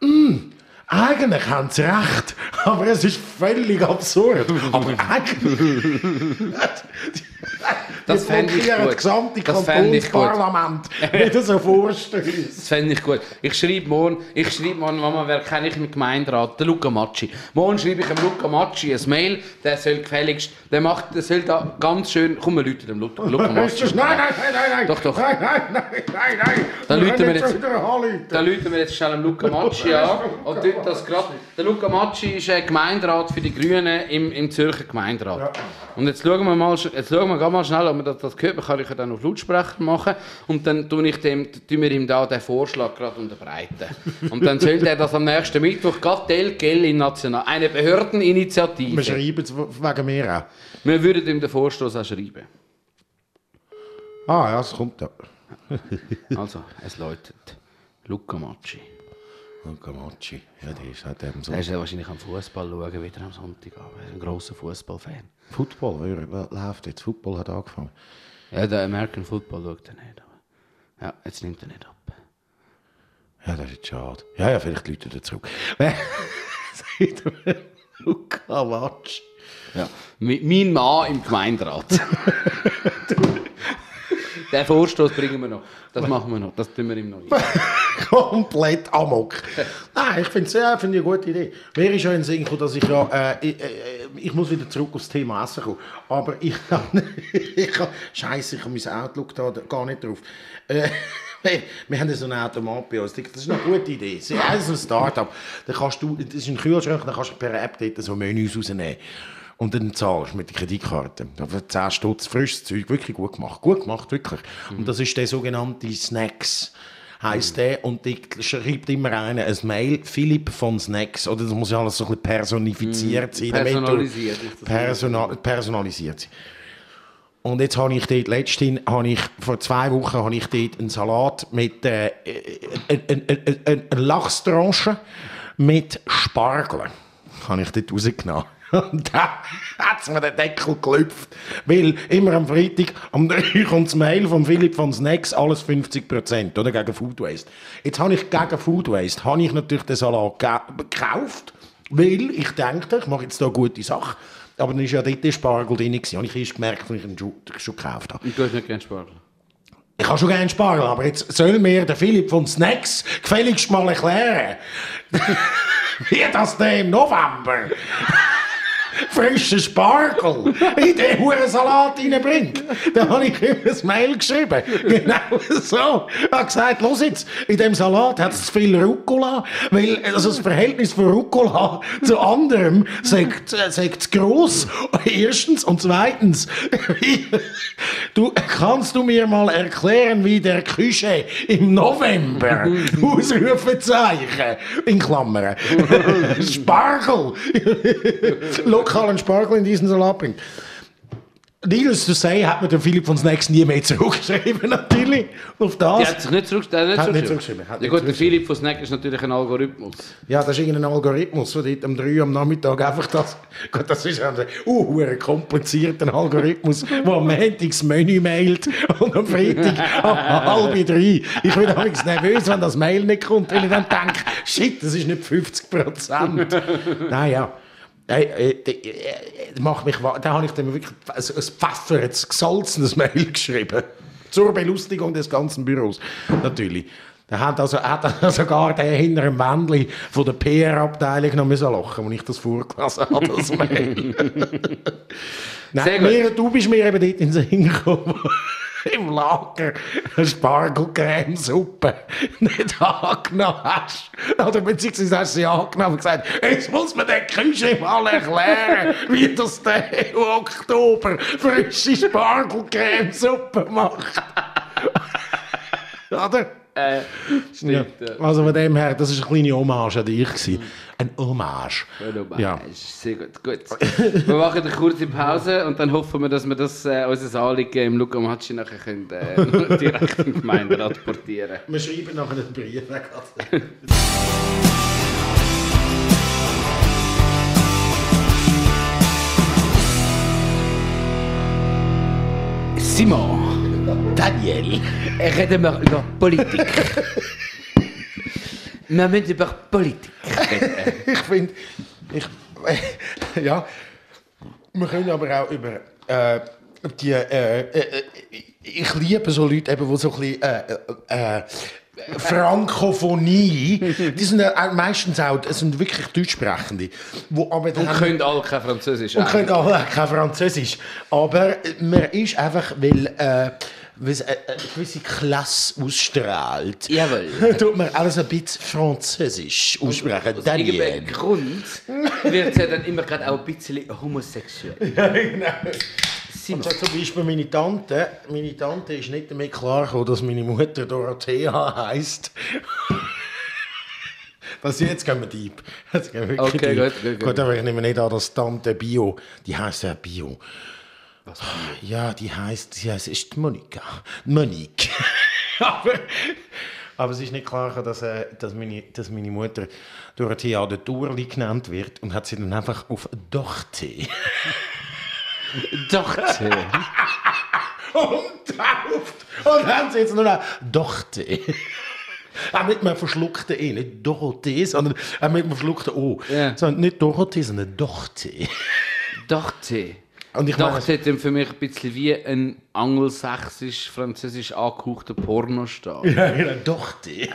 «Hm, eigentlich haben sie recht, aber es ist völlig absurd. Aber eigentlich... Das fände ich gut. das gesamte. Kantonsparlament mit so Vorstößen. Das fände ich gut. Ich schreibe morgen, ich schreibe morgen, Mama, wer kenne ich im Gemeinderat? Der Luca Macci. Morgen schreibe ich dem Luca Macci ein Mail, der soll gefälligst, der macht, der soll da ganz schön, komm, wir rufen dem Luca, Luca Macci. Nein, nein, nein, nein, nein. Doch, doch. Nein, nein, nein, nein, nein. Dann können wir jetzt- schon wieder anrufen. Da rufen wir jetzt schnell dem Luca Macci an und tun das gerade. Der Luca Macci ist ein Gemeinderat für die Grünen im, im Zürcher Gemeinderat. Und jetzt schauen wir mal, jetzt schauen wir mal schnell, ob man das, das hört. Man kann ich ja dann auf Lautsprecher machen und dann tun ich dem, tun wir ihm da den Vorschlag gerade unterbreiten. Und dann soll er das am nächsten Mittwoch gerade Delgel in National, eine Wir Behördeninitiative. schreiben es wegen mir auch. Wir würden ihm den Vorstoß auch schreiben. Ah, ja, es kommt ja. Also, es läutet. Luca Macci. Luca Macci. Ja, der ist halt eben so. Er ist wahrscheinlich am Fußball schauen, wieder am Sonntag. Er ist ein grosser Fußballfan. Football, wer läuft jetzt? Football hat angefangen. Ja, der American Football schaut er nicht. Aber ja, jetzt nimmt er nicht ab. Ja, das ist schade. Ja, ja, vielleicht läutet er zurück. Er? Luca. Ja. Mein Mann im Gemeinderat. Den Vorstoß bringen wir noch. Das machen wir noch. Das tun wir ihm noch. Komplett amok. Nein, ich finde es find eine gute Idee. Mir ist ja in Sinn gekommen, dass ich ja, äh, ich, äh, ich muss wieder zurück aufs Thema Essen kommen. Aber ich habe, ich habe, scheisse, ich habe mein Outlook da gar nicht drauf. Äh, wir- haben so einen Automat bei uns. Das ist eine gute Idee. Das ist ein Start-up. Da kannst du, das ist ein Kühlschrank, da kannst du per App dort so Menüs rausnehmen. Und dann zahlst du mit der Kreditkarte. Für 10 Stutz frisches Zeug. Wirklich gut gemacht. Gut gemacht, wirklich. Und das ist der sogenannte Snacks heisst der und die schreibt immer einer ein Mail, Philipp von Snacks, oder das muss ja alles so ein bisschen personifiziert sein. damit du- Personalisiert ist das. Personal, personalisiert sein. Und jetzt habe ich dort, letztens habe ich, vor zwei Wochen habe ich dort einen Salat mit, äh, äh, äh, äh, äh, eine Lachstranche mit Spargel. Habe ich dort rausgenommen. Und dann hat es mir den Deckel gelüpft. Weil immer am Freitag am 3 kommt das Mail von Philipp von Snacks, alles 50%, oder? Gegen Food Waste. Jetzt habe ich gegen Food Waste, habe ich natürlich den Salat ge- gekauft, weil ich dachte, ich mache jetzt da eine gute Sache. Aber dann war ja dort der Spargel drin. Habe ich erst gemerkt, als ich ihn schon, schon gekauft habe. Und du hast nicht gerne Spargel. Ich habe schon gerne Spargel, aber jetzt soll mir der Philipp von Snacks gefälligst mal erklären, wie das der im November frischen Spargel in den Hurensalat reinbringt. Da habe ich ihm ein Mail geschrieben. Genau so. Ich habe gesagt, los jetzt, in dem Salat hat es zu viel Rucola, weil also das Verhältnis von Rucola zu anderem sagt, äh, sagt gross. Erstens und zweitens, du, kannst du mir mal erklären, wie der Küche im November Ausrufezeichen in Klammern Spargel lokalen Spargel in diesen Salat bringt. Needless to say, hat mir der Philipp von Snacks nie mehr zurückgeschrieben, natürlich, auf das. hat sich nicht zurückgestellt. Nicht Hat nicht zurückgeschrieben. hat Ja gut, der. Philipp von Snack ist natürlich ein Algorithmus. Ja, das ist irgendein Algorithmus, der dort um 3 Uhr am Nachmittag einfach das... Gut, das ist ein uh, ein komplizierter Algorithmus, der am Montag das Menü mailt und am Freitag um halb drei. Ich bin übrigens nervös, wenn das Mail nicht kommt, weil ich dann denke, shit, das ist nicht 50 Prozent. naja. Hey, äh, d- äh, äh, macht mich, da habe ich dem wirklich ein, ein pfeffertes, gesalzenes Mail geschrieben. Zur Belustigung des ganzen Büros. Natürlich. Da hat also, hat also sogar der hinter dem Wändli von der PR-Abteilung noch müssen lachen, als ich das vorgelesen habe, das Mail. Nein, Sehr gut. mir, du bist mir eben dort in den Sinn gekommen. Im Lager eine Spargelcremesuppe nicht angenommen hast. Oder beziehungsweise hast du sie angenommen und gesagt, jetzt muss man den Küche mal erklären, wie das der im Oktober frische Spargelcremesuppe macht. Oder? Äh, stimmt. Ja. Ja. Also von dem her, das war eine kleine Hommage an dich. gewesen. Ein Hommage. Wunderbar. Ja. Ist Sehr gut. gut. wir machen eine kurze Pause und dann hoffen wir, dass wir das, äh, unser Anliegen im Luca Matschi nachher können, äh, direkt in die Gemeinde transportieren Wir schreiben nachher einen Brief. weg. Simon, Daniel. reden wir über Politik. wir müssen über Politik reden. ich finde, ich, ja, wir können aber auch über äh, die, äh, äh, ich liebe so Leute, eben, die so ein bisschen, äh, äh, äh, Frankophonie, die sind ja meistens auch, es sind wirklich Deutschsprechende, wo aber Und können alle kein Französisch. und können alle kein Französisch, aber man ist einfach, weil, äh, weil es eine, gewisse Klasse ausstrahlt, Jawohl. tut man alles ein bisschen Französisch aussprechen. Aus Daniel. irgendeinem Grund wird es ja dann immer gerade auch ein bisschen homosexuell. Ja, genau. Simon. Und so zum Beispiel meine Tante, meine Tante ist nicht damit klar dass meine Mutter Dorothea heisst. Das jetzt gehen wir deep. Jetzt gehen wir Okay, deep. gut, gut, gut. Aber ich nehme nicht an, dass Tante Bio, die heisst ja Bio. Was Bio? Ja, die heisst, sie heisst, ist Monika. Monique. aber, aber es ist nicht klar, dass, äh, dass, meine, dass meine Mutter Dorothea de Tourli genannt wird und hat sie dann einfach auf Dorte Dachte. umtauft. Und sie jetzt nur noch Dochte. Auch mit einem verschluckten E, nicht Dorothee, sondern auch mit einem verschluckten O. Ja. Sondern nicht Dorothee, sondern Dochte. Dachte. Und ich meine, Dachte hat dann für mich ein bisschen wie ein angelsächsisch-französisch angehauchter Pornostar. ja, genau, Dochte.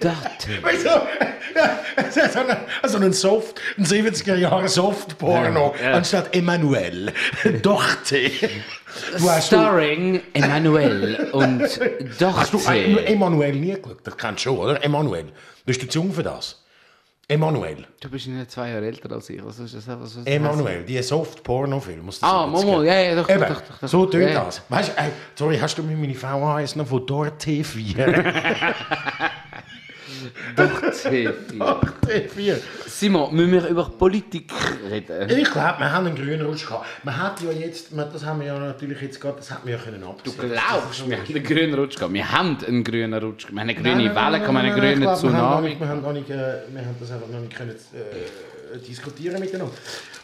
Dachte. Weißt du, ja, so ein, so ein Soft, ein 70er Jahre Soft-Porno, Ja, ja. anstatt Emmanuel. Dochte. Du hast du, Starring Emmanuel und hast du Dachte. Emmanuel nie geschaut? Das kennst du schon, oder? Emmanuel. Bist du zu jung für das? Emmanuel. Du bist nicht zwei Jahre älter als ich. Was ist das? Was ist? Emanuel, die Soft-Porno-Film. Ah, Momo, ja, ja, doch, Eben, doch, doch, doch. so tönt Ja. das. Weißt du, sorry, hast du mir meine VHS noch von Dorothee 4? Dachte. Dorothee 4. Simon, müssen wir über Politik reden? Ich glaube, wir haben einen grünen Rutsch gehabt. Man hat ja jetzt, das haben wir ja natürlich jetzt gerade, das hätten wir ja können Du absehen. glaubst, wir haben einen grünen Rutsch gehabt. Wir haben einen grünen Rutsch gehabt. Wir haben eine grüne Welle, gehabt, wir haben nein, einen grünen Tsunami. nicht- Wir haben, noch nicht, äh, wir haben das einfach noch nicht können, äh, diskutieren miteinander.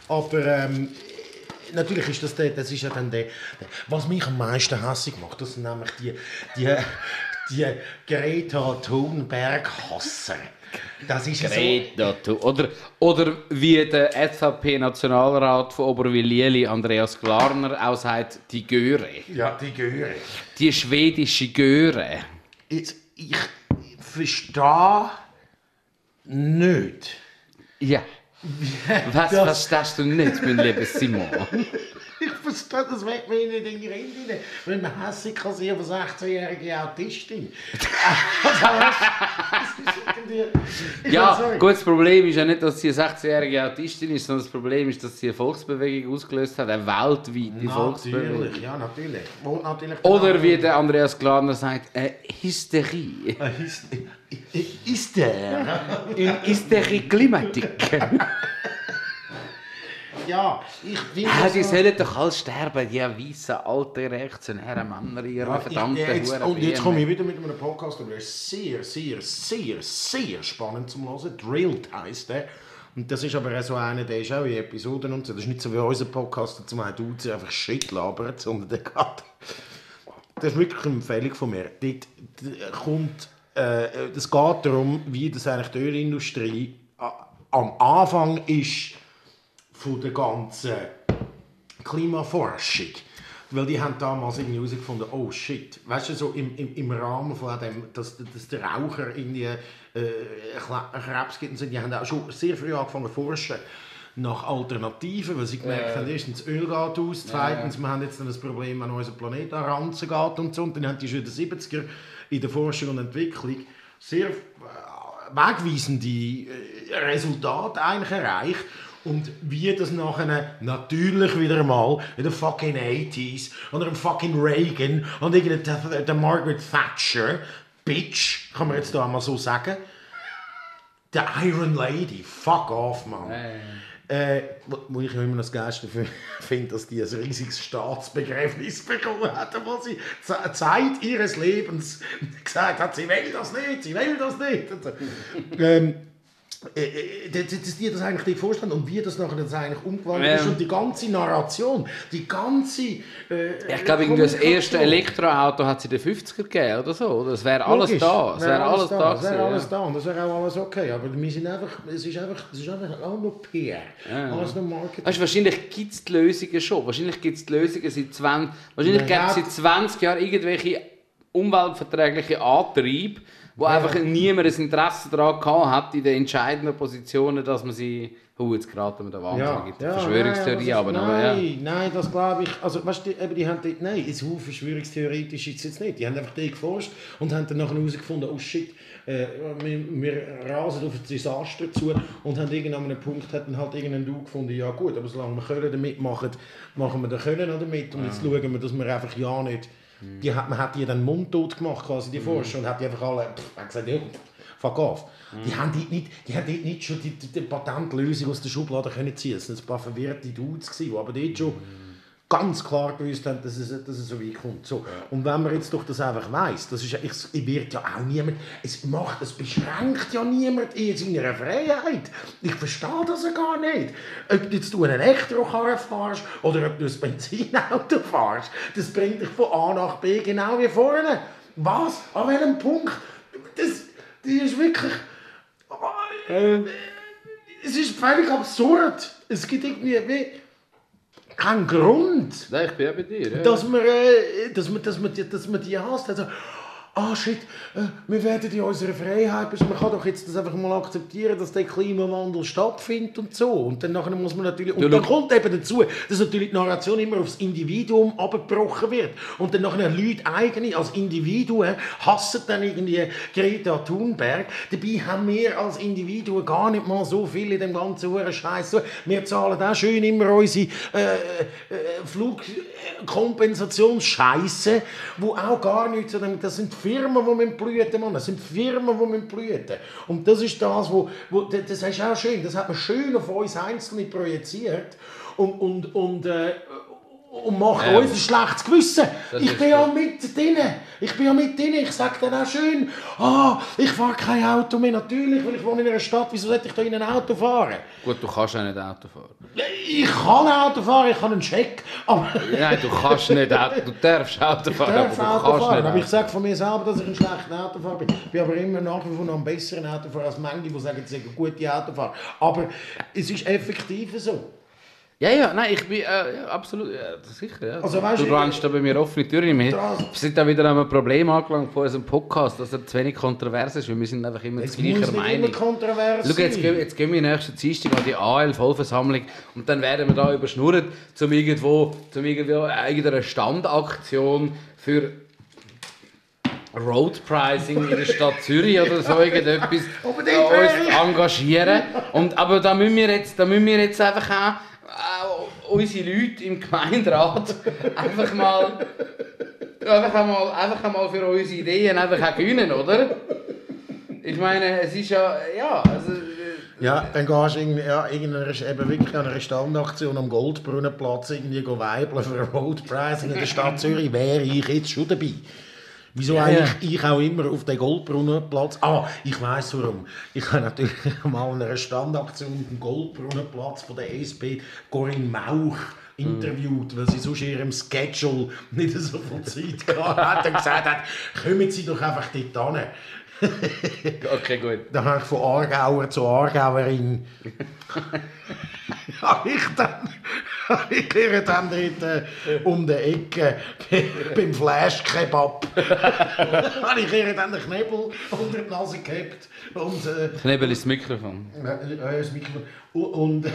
Aber ähm, natürlich ist das, der, das ist ja dann der, der, was mich am meisten hässlich macht, das sind nämlich die, die, die Greta Thunberg-Hasser. Das ist Greta so. Oder, oder wie der SVP-Nationalrat von Oberwil-Lieli, Andreas Glarner, auch sagt, die Göre. Ja, die Göre. Die schwedische Göre. Ich, ich verstehe nicht. Ja. Was Das- verstehst du nicht, mein lieber Simon? Ich verstehe das weg mir nicht in die Rinde wenn man hässlich kann sein auf eine 16-jährige Autistin. also, weißt. Ich Ja, gut, das Problem ist ja nicht, dass sie eine 16-jährige Autistin ist, sondern das Problem ist, dass sie eine Volksbewegung ausgelöst hat, eine weltweite Volksbewegung. Natürlich, ja, natürlich. Und natürlich Oder wie der Andreas Glarner sagt, eine Hysterie. Ist, ist der? Eine Hysterie Klimatik. Ja, ich finde das die so- sollen doch alle sterben, die weißen, alten, reaktionären Männer in ihrer Ja, verdammten ich- jetzt, Huren Und jetzt komme ich wieder mit einem Podcast, der ist sehr, sehr, sehr, sehr spannend zum Hören. Drilled heisst der. Und das ist aber auch so einer, der ist auch in Episoden und so. Das ist nicht so wie unser Podcast, der zum einen Dude einfach Shit labert, sondern der geht... Das ist wirklich eine Empfehlung von mir. Dort kommt... Äh, es geht darum, wie das eigentlich die Ölindustrie a- am Anfang ist von der ganzen Klimaforschung. Weil die haben damals irgendwie herausgefunden, oh shit, weißt du, so im, im, im Rahmen von dem, dass, dass der Raucher irgendwie äh, Krebs gibt und so, die haben auch schon sehr früh angefangen zu forschen nach Alternativen, weil sie gemerkt haben, erstens, Öl geht aus, zweitens, wir haben jetzt dann das Problem, wenn unser Planet an Ranzen geht und so, und dann haben die schon in den 70er in der Forschung und Entwicklung sehr äh, wegweisende äh, Resultate eigentlich erreicht. Und wie das nachher natürlich wieder mal in den fucking 80s oder im fucking Reagan und irgendwie der, Margaret Thatcher, Bitch, kann man jetzt da mal so sagen, der Iron Lady, fuck off, Mann. Äh, wo, ich immer noch das Geilste finde, dass die ein riesiges Staatsbegräbnis bekommen hat, wo sie ze- Zeit ihres Lebens gesagt hat, sie will das nicht, sie will das nicht. Ähm, äh, äh, dass dass die das eigentlich nicht vorstellen und wie das nachher das eigentlich umgewandelt Ja. ist und die ganze Narration, die ganze äh, Ich glaube, das erste. Elektroauto hat es in den 50er gegeben oder so. oder? Es wäre alles Logisch, da. Es wäre alles da. Es wäre alles ja. da und es wäre auch alles okay. Aber wir sind einfach, es ist einfach, es ist einfach auch nur PR. Alles nur Marketing. Weißt, wahrscheinlich gibt es die Lösungen schon. Wahrscheinlich gibt es die Lösungen seit 20, wahrscheinlich gibt es seit 20 Jahren irgendwelche umweltverträgliche Antriebe, wo einfach niemand ein Interesse daran hat, in den entscheidenden Positionen, dass man sie... Oh, jetzt geraten wir da wahnsinnig in die Verschwörungstheorie nein, aber, aber ja. nein, nein, das glaube ich. Also, weißt du, eben, die haben dort, nein, es ist verschwörungstheoretisch ist es jetzt nicht. Die haben einfach die geforscht und haben dann nachher herausgefunden, oh shit, äh, wir, wir rasen auf ein Desaster zu und haben irgendwann an einem Punkt hat dann halt irgendein Du gefunden, ja gut, aber solange wir Können damit machen, machen wir den Können auch damit und jetzt schauen wir, dass wir einfach ja nicht, die hat, man hat die dann mundtot gemacht, quasi die Forscher, und hat die einfach alle, pff, gesagt, ja, fuck off. Die haben dort nicht, die haben dort nicht schon die, die, die Patentlösung aus der Schublade können ziehen. Es waren ein paar verwirrte Dudes, gewesen, die aber dort schon ganz klar gewusst haben, dass es, dass es so weit kommt. So. Und wenn man jetzt doch das einfach weiss, das ist ich, ich wird ja auch niemand, es macht, es beschränkt ja niemand in seiner Freiheit. Ich verstehe das ja gar nicht. Ob jetzt du einen Elektrokarren fährst oder ob du ein Benzinauto fährst, das bringt dich von A nach B genau wie vorne. Was? An welchem Punkt? Das, das ist wirklich... Es ist völlig absurd. Es gibt irgendwie wie keinen Grund, Nein, ich bin ja bei dir. Ja. dass man, äh, dass man, dass man, die, dass man die hasst. Also, ah shit, äh, wir werden in unserer Freiheit, man kann doch jetzt das einfach mal akzeptieren, dass der Klimawandel stattfindet und so. Und dann nachher muss man natürlich, und dann kommt eben dazu, dass natürlich die Narration immer aufs Individuum abgebrochen wird. Und dann nachher Leute eigene, als Individuen, hassen dann irgendwie Greta Thunberg. Dabei haben wir als Individuen gar nicht mal so viel in dem ganzen Huren Scheiß. Wir zahlen auch schön immer unsere äh, äh, Flugkompensationsscheiße, wo auch gar nichts, das sind Firmen, die müssen blüten, Mann. Das sind Firmen, die blüten. Und das ist das, wo, wo das ist auch schön, das hat man schön auf uns Einzelne projiziert und, und, und äh, und macht Ja. uns ein schlechtes Gewissen. Das Ich bin ja mit drin. Ich bin ja mit drin. Ich sage dann auch schön, ah, ich fahre kein Auto mehr. Natürlich, weil ich wohne in einer Stadt. Wieso sollte ich da in ein Auto fahren? Gut, du kannst ja nicht Auto fahren. Ich kann Auto fahren, ich kann einen Scheck. Aber Nein, du kannst nicht Auto, du darfst Auto fahren, darf aber du Auto kannst fahren. nicht Aber ich sage von mir selber, dass ich ein schlechter Autofahrer bin. Ich bin aber immer nach wie vor noch ein besseren Autofahrer als manche, die sagen, sie sind gute Autofahrer. Aber es ist effektiv so. Ja, ja, nein, ich bin äh, absolut, ja, sicher, ja. Also, weißt du du, rennst da bei mir offene Türen. Wir sind da wieder an einem Problem angelangt von unserem Podcast, dass er zu wenig kontrovers ist, weil wir sind einfach immer muss gleicher Meinung. immer kontrovers Schau, jetzt, gehen, jetzt gehen wir nächsten Dienstag an die AL-Vollversammlung und dann werden wir da überschnurrt, zum irgendwo, zum irgendwo irgendeiner Standaktion für Road Pricing in der Stadt Zürich oder so irgendetwas äh, uns engagieren. Und, aber da müssen wir jetzt, da müssen wir jetzt einfach auch unsere Leute im Gemeinderat einfach mal, einfach einmal, einfach einmal für unsere Ideen einfach auch gewinnen, oder? Ich meine, es ist ja, ja, also, äh, Ja, dann gehst du irgendwie, ja, irgendeiner, eben wirklich an einer Standaktion am Goldbrunnenplatz irgendwie weibeln für ein Road Pricing in der Stadt Zürich, wäre ich jetzt schon dabei. Wieso Ja, eigentlich ich auch immer auf den Goldbrunnenplatz? Ah, ich weiß warum. Ich habe natürlich mal an einer Standaktion am Goldbrunnenplatz von der SP Corinne Mauch interviewt, weil sie sonst in ihrem Schedule nicht so viel Zeit gehabt hat und gesagt hat, kommen Sie doch einfach dort hin. okay, gut. Da habe ich von Aargauer zu Aargauerin. habe ich dann, ich ihr dann dort äh, um die Ecke beim Flash-Kebab, habe ich ihr dann den Knebel unter die Nase gehabt und äh, Knebel ist das Mikrofon. äh, das Mikrofon und, und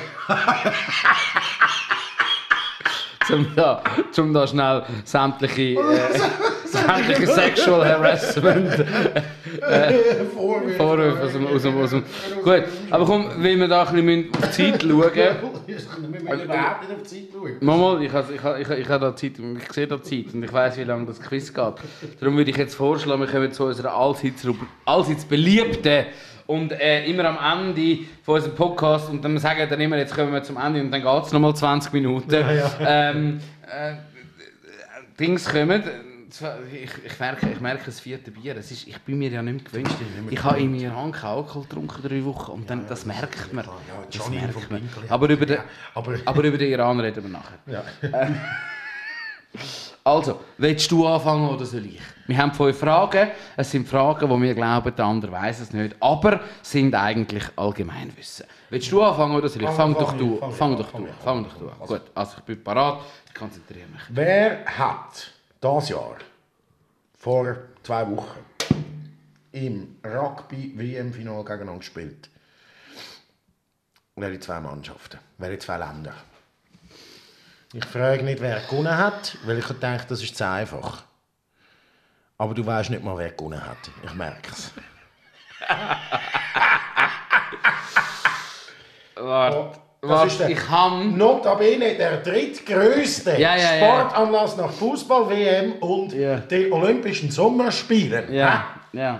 Zum da, zum da schnell sämtliche, äh, sämtliche Sexual Harassment Vorwürfe. Vorwürfe aus dem, aus dem, aus dem. Gut, aber komm, weil wir da ein bisschen auf die Zeit schauen Wir müssen überhaupt nicht auf die Zeit schauen. Mama, ich habe ich, ich, ich ha da Zeit, und ich sehe da Zeit und ich weiß, wie lange das Quiz geht. Darum würde ich jetzt vorschlagen, wir kommen zu unserer allseits, allseits beliebten und äh, immer am Ende von unserem Podcast und dann sagen wir dann immer, jetzt kommen wir zum Ende und dann geht es nochmal 20 Minuten. Ähm, äh, Dings kommen. Ich, ich, merke, ich merke das vierte Bier. Es ist, ich bin mir ja nicht mehr gewöhnt. Ich habe in mir Hand keinen Alkohol getrunken drei Wochen und dann, das merkt man. Das merkt man. Aber über den, Aber, über den Iran reden wir nachher. ja. Also, willst du anfangen oder soll ich? Wir haben fünf Fragen. Es sind Fragen, wo wir glauben, der andere weiß es nicht, aber sind eigentlich Allgemeinwissen. Willst du anfangen oder soll ich? Fang- doch du. fang doch du. Fang doch du. an. Gut, also ich bin parat. Ich konzentriere mich. Wer hat das Jahr vor zwei Wochen im Rugby-WM-Final gegeneinander gespielt? Welche zwei Mannschaften? Welche zwei Länder? Ich frage nicht, wer gewonnen hat, weil ich denke, das ist zu einfach. Aber du weißt nicht mal, wer gewonnen hat. Ich merke es. Warte, Das ist der- ich habe... Notabene der drittgrößte Ja, ja. Sportanlass nach Fußball-WM und Ja. den Olympischen Sommerspielen. Ja, ja.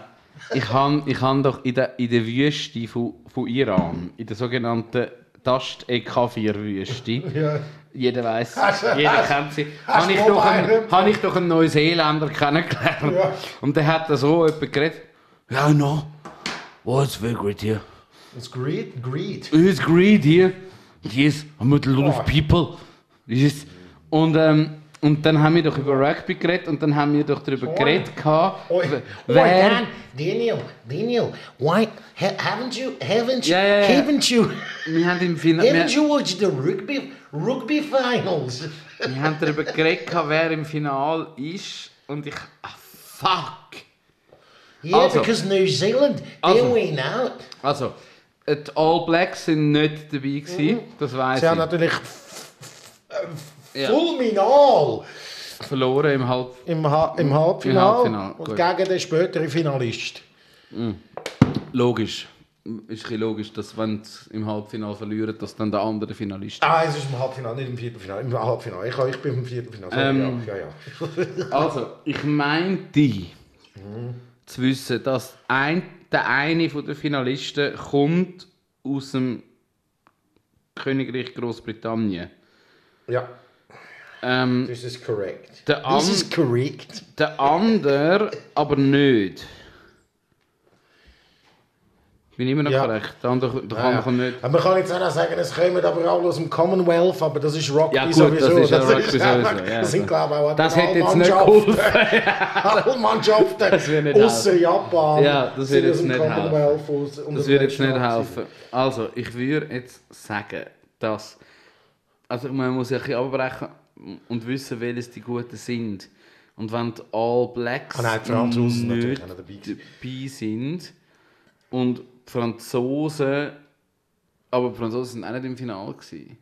Ich habe ich han doch in der, in der Wüste von, von Iran, in der sogenannten Tast-EK4-Wüste, Ja. jeder weiß, jeder kennt sie, habe ich, doch einen- habe ich doch einen Neuseeländer kennengelernt. Ja. Und der hat da so jemand geredet, ja, no, what's very great here? Das Greed, Greed. It's great here. Yes, I met a lot of people. Yes. Und, ähm, und dann haben wir doch über Rugby geredet und dann haben wir doch darüber geredet, gehabt, Oi, wer... Dan, Daniel, Daniel, why ha, haven't you, haven't you, Ja, ja, ja. haven't you, Wir haben im Finale... haven't you watched the rugby, rugby finals? Wir haben darüber geredet, wer im Finale ist. Und ich. Ah, fuck! Yeah, Also. because New Zealand, they Also. win out. Also, die All Blacks sind nicht dabei, gewesen, das weiß Sie haben ich. natürlich Ja. fulminal Verloren im Halb. im, ha im Halbfinale Halbfinale, und gut. gegen den späteren Finalist. Logisch. Ist ein logisch, dass wenn sie im Halbfinale verlieren, dass dann der andere Finalist. Ah, es ist im Halbfinale, nicht im Viertelfinale. Im Halbfinale. Ich, ich bin im Viertelfinale. Ähm. ja, ja. Also, ich meinte zu wissen, dass ein, der eine von den Finalisten kommt aus dem Königreich Großbritannien. ja. Ähm, Das ist korrekt. Der Das ist korrekt. der andere aber nicht. Bin immer noch Ja. korrekt. Der andere, der Ja, ja. nicht. Aber man kann jetzt auch noch sagen, es kommen aber alle aus dem Commonwealth, aber das ist Rugby Ja, gut, sowieso. das ist ja Rugby einfach- sowieso, ja. Das sind, glaube ich, auch Das hätte jetzt nicht geholfen. Alle Mannschaften Das wird außer Japan Ja, das wird jetzt nicht und Das würde jetzt nicht helfen. Also, ich würde jetzt sagen, dass. Also, man muss ja ein bisschen abbrechen und wissen, welches die Guten sind. Und wenn die All Blacks Ah nein, die nicht auch dabei sind und Franzosen. Aber die Franzosen sind auch nicht im Finale. Gewesen.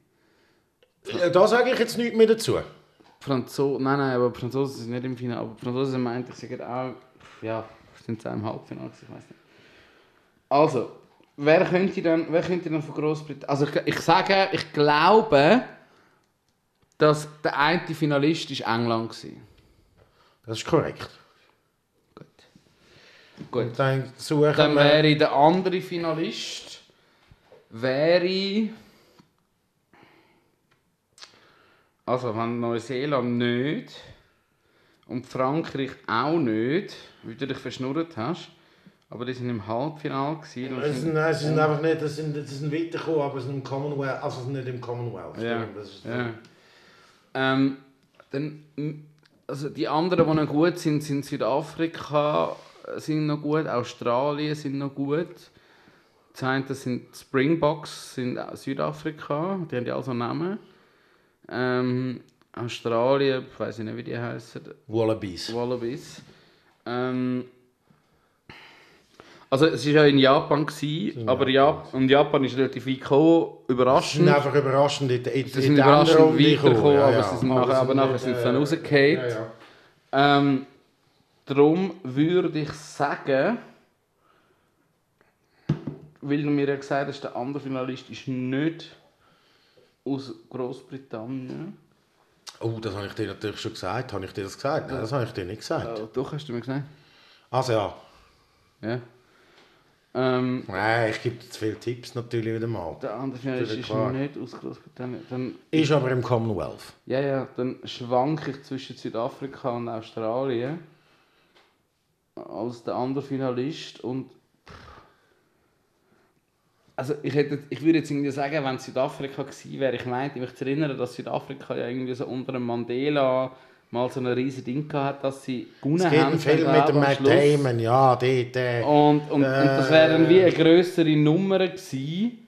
Äh, Da sage ich jetzt nichts mehr dazu. Franzo nein, nein, aber Franzosen sind nicht im Finale. Aber Franzosen meinte ich, sagen auch. Ja, sind sie auch im Halbfinale? Ich weiß nicht. Also, wer könnte dann, wer könnte dann von Großbritannien. Also, ich, ich sage, ich glaube, dass der eine Finalist ist England war. Das ist korrekt. Gut. Und dann suchen Dann wäre der andere Finalist. Wäre. Also, wenn Neuseeland nicht und Frankreich auch nicht, wie du dich verschnurrt hast, aber die sind im Halbfinale gewesen. Es sind, nein, sie sind einfach nicht, das sind, das sind weitergekommen, aber sie sind im Commonwealth, also sie sind nicht im Commonwealth. Ja, Stimmt, Das ist ja. Ähm, dann, also die anderen, die noch gut sind, sind Südafrika, sind noch gut, Australien sind noch gut. Das eine sind Springboks, sind Südafrika, die haben ja also Namen. Ähm, Australien, ich weiß nicht, wie die heißen. Wallabies. Wallabies. Ähm, also es war ja in Japan, gewesen, aber Jap und Japan ist relativ weit gekommen, Sie überraschend. sind einfach überraschend in, in, Sie sind überraschend weitergekommen, aber sie sind nachher, aber nachher nicht, sind sie äh, dann rausgefallen. Ja, ja. Ähm, darum würde ich sagen, weil du mir ja gesagt hast, der andere Finalist ist nicht aus Großbritannien. Oh, das habe ich dir natürlich schon gesagt. Habe ich dir das gesagt? Nein, das habe ich dir nicht gesagt. Äh, doch, hast du mir gesagt? Also ja. Ja. Ähm, Nein, ich gebe dir zu viele Tipps natürlich wieder mal. der andere Finalist ist klar. nicht aus Großbritannien. Dann, Ist aber im Commonwealth. ja, ja, dann schwanke ich zwischen Südafrika und Australien als der andere Finalist und also ich, hätte, ich würde jetzt irgendwie sagen, wenn es Südafrika gewesen wäre, ich meinte, mich zu erinnern, dass Südafrika ja irgendwie so unter dem Mandela mal so ein riesiges Ding gehabt hat, dass sie gewonnen Es gibt haben. einen Film glaube mit ich, dem Matt. Damon, ja, dort. Äh, Und, und, und das wäre dann Äh. wie eine grössere Nummer gewesen.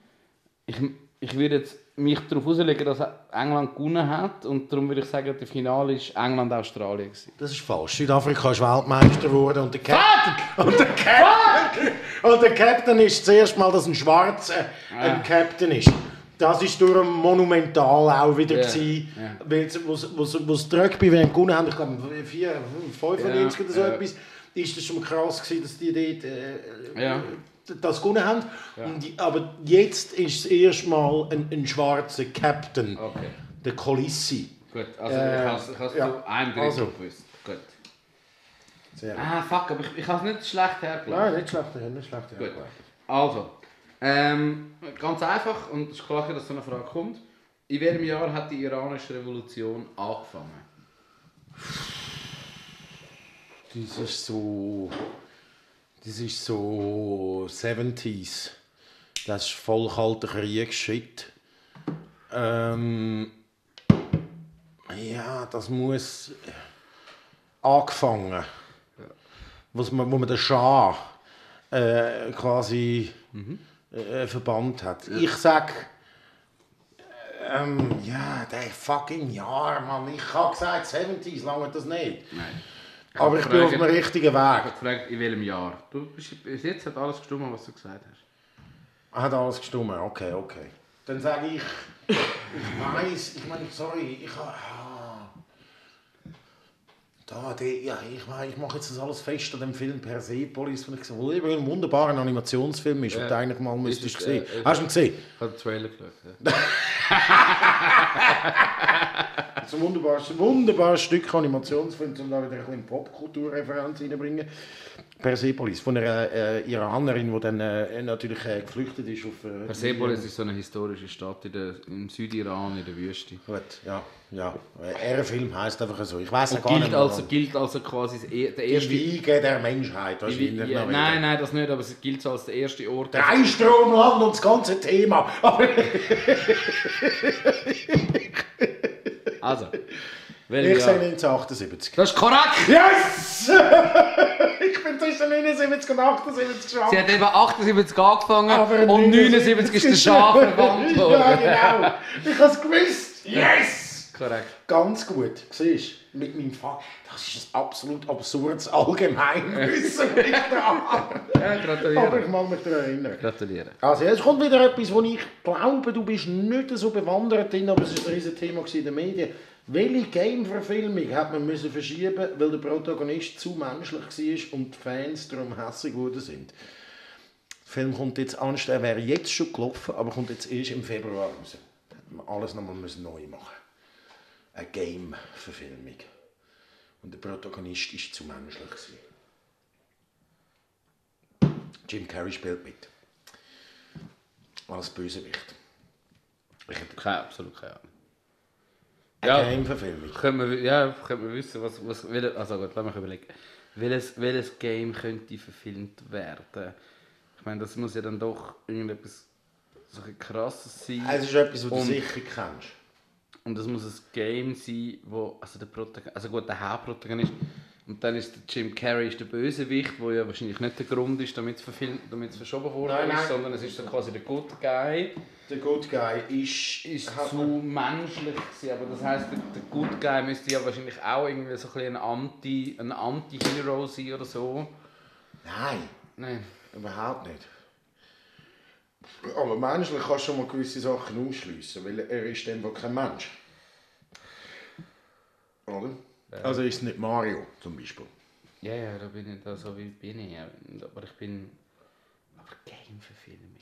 Ich, ich würde jetzt mich darauf auslegen, dass England gewonnen hat und darum würde ich sagen, das Finale war England-Australien. Das ist falsch. Südafrika ist Weltmeister geworden und der Captain. Und der Captain, und der Captain ist zuerst mal, dass ein Schwarzer ein Captain ist. Das ist durch ein Monumental auch wieder Ja, gewesen, wo's- wo's die Rugby WM gewonnen haben, ich glaube 4, 95 Ja, oder so ja. etwas, ist das schon krass gewesen, dass die dort äh, Ja. Das gewonnen haben. Und die, aber jetzt ist es erst mal ein, ein schwarzer Captain, Okay. der Colissi. Gut, also Äh, ich habe es ja. zu einem Drittel Also. gewusst. Gut. Sehr gut. Ah, fuck, aber ich, ich habe es nicht schlecht hergelegt. Nein, nicht schlecht, nicht schlecht. Gut. Also, ähm, ganz einfach, und es ist klar, dass so eine Frage kommt. In welchem Jahr hat die iranische Revolution angefangen? Das ist so. Das ist so 70s. Das ist voll kalter Krieg-Shit. Ähm, ja, das muss angefangen. Was man, wo man den Schah äh, quasi äh, verbannt hat. Ich sag. Ähm, ja, der fucking Jahr, Mann. Ich habe gesagt 70s, lange das nicht. Nein. Aber ich bin auf dem richtigen Ich Weg. habe gefragt, in welchem Jahr. Du bist, bis jetzt hat alles gestimmt, was du gesagt hast. Hat alles gestimmt, okay, okay. Dann sage ich, ich weiß, ich meine, sorry, ich habe. Da, die, ja, ich, ich mache jetzt das alles fest an dem Film Persepolis, den ich gesehen habe, der ein wunderbarer Animationsfilm ist, den du eigentlich mal müsstest es, sehen. äh, Hast du ihn gesehen? Ich habe den Trailer geschaut. Ja. es ist ein wunderbares, wunderbares Stück Animationsfilm, um da wieder ein bisschen Popkulturreferenz reinzubringen. Persepolis, von einer äh, Iranerin, die dann äh, natürlich äh, geflüchtet ist auf... Äh, Persepolis ist so eine historische Stadt in der, im Südiran, in der Wüste. Gut, ja, ja. Äh, Er Film heisst einfach so. Ich weiß gar nicht gilt mehr, also, gilt also quasi das e- der Die erste... Wiege der Menschheit, wahrscheinlich. Ja, noch wieder. nein, nein, das nicht, aber es gilt so als der erste Ort. Dreistromland und das ganze Thema. Aber Also, ich ja, 1978. Das ist korrekt! Yes! ich bin zwischen 79 und 78 geschafft. Sie hat eben 78 angefangen Aber und 79 ist der Schaf verwandt Ja, worden. genau. Ich habe es gewusst. Yes! Korrekt. Ganz gut. Siehst du, mit meinem Vater. Das ist ein absolut absurdes Allgemeinwissen. Ja, Aber gratuliere. ich mag mich daran erinnern. Gratuliere. Also jetzt kommt wieder etwas, wo ich glaube, du bist nicht so bewandert drin, aber es war ein riesen Thema in den Medien. Welche Game-Verfilmung hat man müssen verschieben, weil der Protagonist zu menschlich war und die Fans darum hässlich geworden sind? Der Film kommt jetzt anstatt, er wäre jetzt schon gelaufen, aber kommt jetzt erst im Februar raus. Hätte man alles nochmal müssen neu machen. Eine Game-Verfilmung. Und der Protagonist war zu menschlich. gewesen. Jim Carrey spielt mit. Als Bösewicht. Ich hätte Keine, absolut keine Ahnung. Ja. Game-Verfilmung. Können wir, ja, können wir wissen, was, was also gut, lass mich überlegen. Welches, welches Game könnte verfilmt werden? Ich meine, das muss ja dann doch irgendetwas so ein krasses sein. Es ist etwas, was du Und- sicher kennst. Und das muss ein Game sein, wo, also der Protagonist, also gut, der Hauptprotagonist, und dann ist der Jim Carrey ist der Bösewicht, wo ja wahrscheinlich nicht der Grund ist, damit es verfilmt, damit es verschoben worden Nein, nein. ist, sondern es ist so quasi der Good Guy, Der Good Guy ist... ist zu menschlich gewesen, aber das heisst, der, der Good Guy müsste ja wahrscheinlich auch irgendwie so ein ein Anti, ein Anti-Hero sein oder so. Nein, Nein. überhaupt nicht. Aber menschlich kannst du schon mal gewisse Sachen ausschliessen, weil er ist dann wohl kein Mensch. Oder? Also ist es nicht Mario zum Beispiel. Ja, ja, da bin ich da so wie bin ich. Aber ich bin. Aber Game-Verfilmung.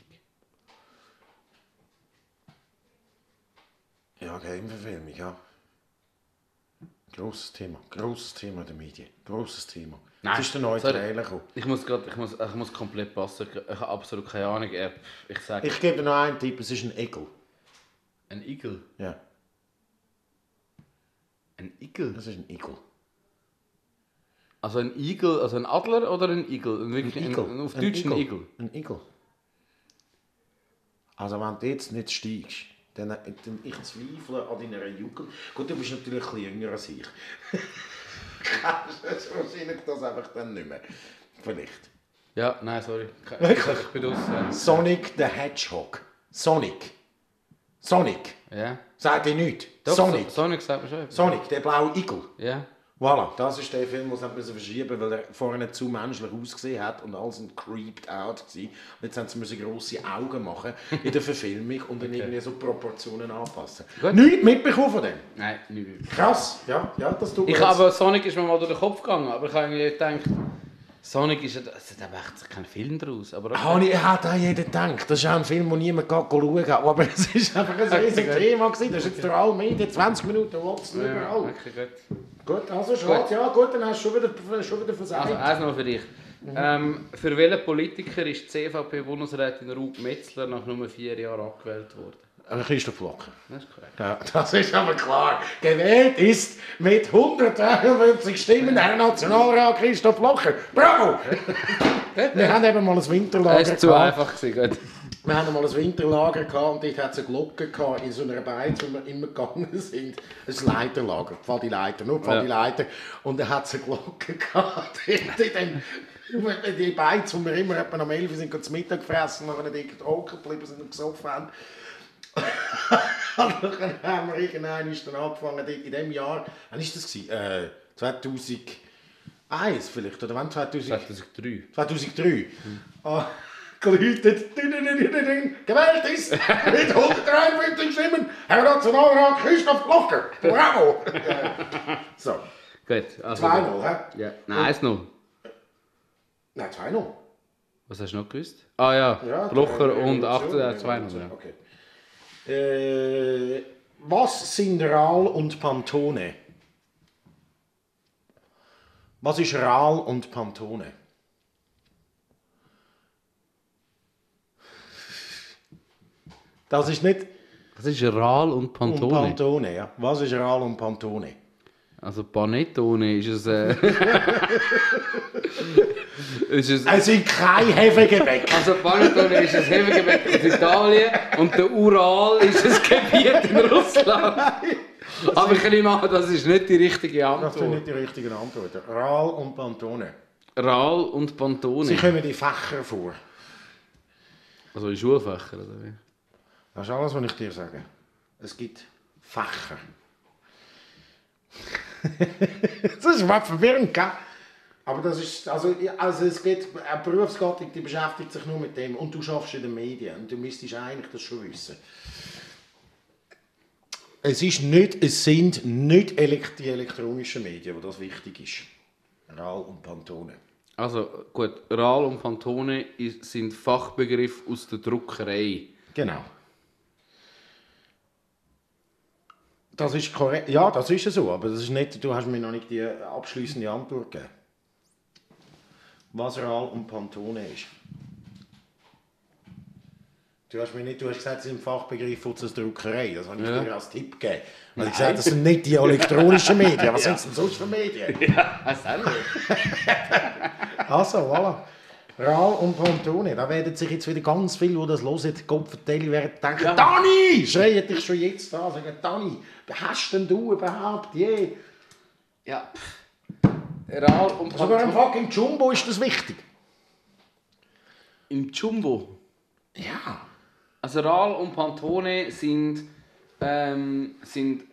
Ja, Game-Verfilmung, ja. Grosses Thema, grosses Thema der Medien, grosses Thema. Nein, ist der neue sorry. Trailer gekommen. Ich muss, grad, ich, muss, ich muss komplett passen. Ich habe absolut keine Ahnung. Äh, Ich sage. Ich gebe noch einen Tipp, es ist ein Igel. Ein Igel. Ja, Ein Igel? das ist ein Igel. Also ein Igel, also ein Adler oder ein Igel? Ein, wirklich Ein Igel. ein, auf Deutsch ein Igel. Ein Igel. Also wenn du jetzt nicht steigst, dann, dann ich zweifle an deiner Jugend. Gut, du bist natürlich ein jünger als ich. Kennst du wahrscheinlich das einfach dann nicht mehr. Vielleicht. Ja, nein, sorry. Ich, ich bin aus. Sonic the Hedgehog. Sonic. Sonic. Ja. Sagt ihr nichts? Doch, Sonic. So, Sonic sagt mir schon. etwas. Sonic, der blaue Igel. Ja. Voilà, das ist der Film, den sie müssen verschieben weil er vorher zu menschlich ausgesehen hat und alles ein creeped out war. Und jetzt haben sie müssen grosse Augen machen in der Verfilmung und dann irgendwie so Proportionen anpassen. Gut. Nichts mitbekommen von dem. Nein, nicht. Krass, ja, ja, das tut mir Ich habe Sonic ist mir mal durch den Kopf gegangen, aber ich habe irgendwie gedacht, Sonic ist ja, also, da macht kein Film draus. Aber okay. Habe ich, hat auch jeder gedacht. Das ist auch ein Film, den niemand schauen kann. Aber es ist einfach ein riesiges Thema. Gewesen. Das ist jetzt durch alle Medien, 20 Minuten, Watson, ja, überall. okay, gut. Gut, also schade. Ja, gut, dann hast du schon wieder, schon wieder versagt. Also, eins noch für dich. Ähm, für welchen Politiker ist die CVP-Bundesrätin Ruth Metzler nach nur vier Jahren abgewählt worden? Christoph Locker. Das ist korrekt. Ja, das ist aber klar. Gewählt ist mit 153 Stimmen der Nationalrat Christoph Locher. Bravo! Wir haben eben mal ein Winterlager Das war zu einfach. Gewesen. Wir haben mal ein Winterlager gehabt und dort hat es eine Glocke gehabt in so einer Beiz, wo wir immer gegangen sind. Ein Leiterlager, Pfad die Leiter, nur Pfad die Leiter. Und da hat es eine Glocke gehabt. in dem, die Beiz, wo wir immer etwa am 11 Uhr sind, zum Mittag gefressen und dann dort hocken geblieben sind und gesoffen haben. Dann haben wir irgendwann ist dann angefangen, in dem Jahr, wann war das? Äh, 2001 vielleicht, oder wann? 2000, 2003. 2003. Ah, geläutet, gewählt ist mit 153 Stimmen Herr Nationalrat Christoph Locker. Bravo! so, Gut. Also, 2-0, hä? Ja. Nein, 1-0. Nein, 2-0. Was hast du noch gewusst? Ah ja, Ja, Blocher und der 8 Revolution, äh, 2-0. Ja. Okay. Äh, Was sind Rahl und Pantone? Was ist Rahl und Pantone? Das ist nicht Das ist Ral und und Pantone. Pantone, ja. Was ist Rahl und Pantone? Also Panettone ist es. Äh, ist es Es sind kein Hefegebäck. also Panettone ist ein Hefegebäck aus Italien und der Ural ist ein Gebiet in Russland. Aber ich nehme an, das ist nicht die richtige Das sind Antwort. nicht die richtigen Antworten. Rahl und Pantone. Ral und Sie Pantone. kommen in Fächer vor. Also in Schulfächer oder wie? Das ist alles, was ich dir sage. Es gibt Fächer. das ist was verwirrend, gell? Aber das ist, also, also es gibt eine Berufsgattung, die beschäftigt sich nur mit dem und du schaffst in den Medien und du müsstest eigentlich das schon wissen. Es, ist nicht, es sind nicht die elektronischen Medien, wo das wichtig ist. RAL und Pantone. Also gut, Ral und Pantone sind Fachbegriffe aus der Druckerei. Genau. Das ist korrekt. Ja, das ist so, aber das ist nicht, du hast mir noch nicht die abschließende Antwort gegeben. Was RAL und Pantone ist. Du hast mir nicht, du hast gesagt, es sind Fachbegriffe aus der Druckerei. Das habe ich Ja. dir als Tipp gegeben. Weil ich gesagt, das sind nicht die elektronischen Medien. Was sind es denn sonst für Medien? Was Also, voilà. Rahl und Pantone, da werden sich jetzt wieder ganz viele, die das hören, Gott vertellen, werden denken, Ja. Dani! Schreien dich schon jetzt an, sagen, Dani, hast denn du überhaupt je? Ja. Ral und Sogar im Pantone. fucking Jumbo ist das wichtig. Im Jumbo. Ja. Also Ral und Pantone sind, ähm, sind,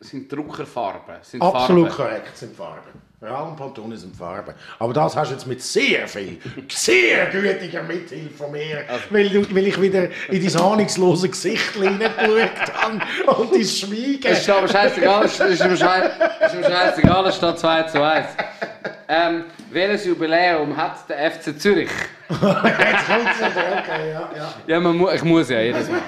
sind Druckerfarben. Sind Absolut Farben. korrekt sind Farben. Sind Farben. Aber das hast du jetzt mit sehr viel, sehr gütiger Mithilfe von mir, weil, du, weil ich wieder in dein ahnungslose Gesicht hineingeschaut habe und dein Schweigen. Es ist aber scheißegal, es ist mir scheißegal, es steht 2 zu 1. Ähm, welches Jubiläum hat der FC Zürich? Jetzt kommt es wieder, okay, ja, ja. Ja, man mu ich muss ja jedes Mal.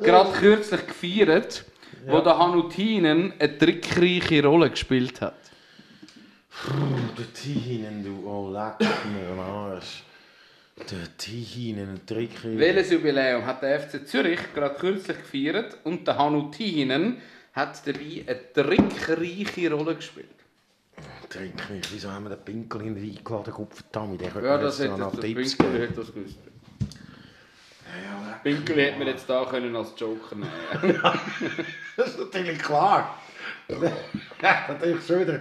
Gerade kürzlich gefeiert, wo der Hanutinen eine trickreiche Rolle gespielt hat. Der Tihinen, du, oh, am Arsch. Der Tihinen, ein Trick. Welches Jubiläum hat der FC Zürich gerade kürzlich gefeiert und der Hanutinen hat dabei eine trickreiche Rolle gespielt? Trick, wieso haben wir den Pinkel in den eingeladen? Verdammt, der könnte Ja, das hätte der Pinkel hätte das gewusst. Pinkel hätte man jetzt da können als Joker nehmen Das ist natürlich klar. Hat natürlich schon wieder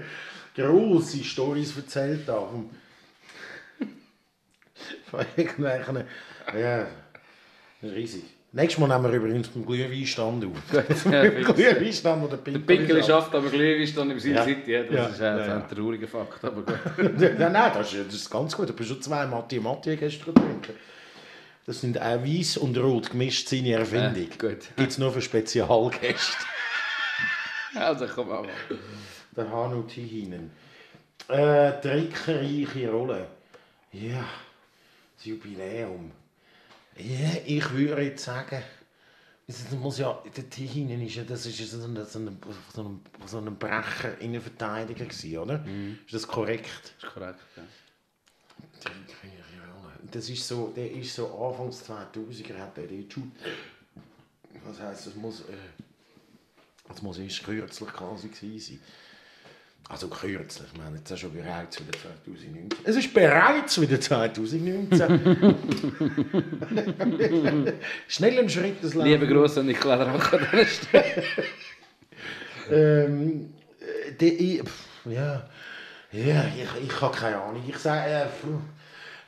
grosse Storys erzählt da. Vom von irgendwelchen. Ja, das ist riesig. Nächstes Mal nehmen wir übrigens den Glühweinstand auf. Glühweinstand, wo der Pinkel, Der Pinkel ist. schafft aber Glühwein dann im Sin Ja. City. Ja, das Ja. ist äh, Ja, ein trauriger Fakt. Aber gut. Ja, nein, das ist, das ist ganz gut. Ich bin schon zwei Matti Matti gestern getrunken. Das sind auch weiß und rot gemischt seine Erfindung. Äh, gut. Gibt es nur für Spezialgäste. Also komm mal. Der Hanu Tihinen. Äh, trickreiche Rolle. Ja, das Jubiläum. Ja, ich würde jetzt sagen, das muss ja, der Tihinen ist ja, das ist so ein, so ein, so ein, so ein Brecher Innenverteidiger gewesen, oder? Ist das korrekt? Das ist korrekt. Ja. Trickreiche Rolle. Das ist so, der ist so Anfangs 2000er hat der den schon, was heisst, das muss, äh, das muss erst kürzlich quasi gewesen sein. Also kürzlich, ich meine, jetzt ist schon bereits wieder 2019. Es ist bereits wieder 2019. Schnell einen Schritt das Leben. Liebe Grüße an Nicola Rach an dieser Stelle. Ähm, äh, der, ich, ja, ja, ich, ich habe keine Ahnung. Ich sage, äh,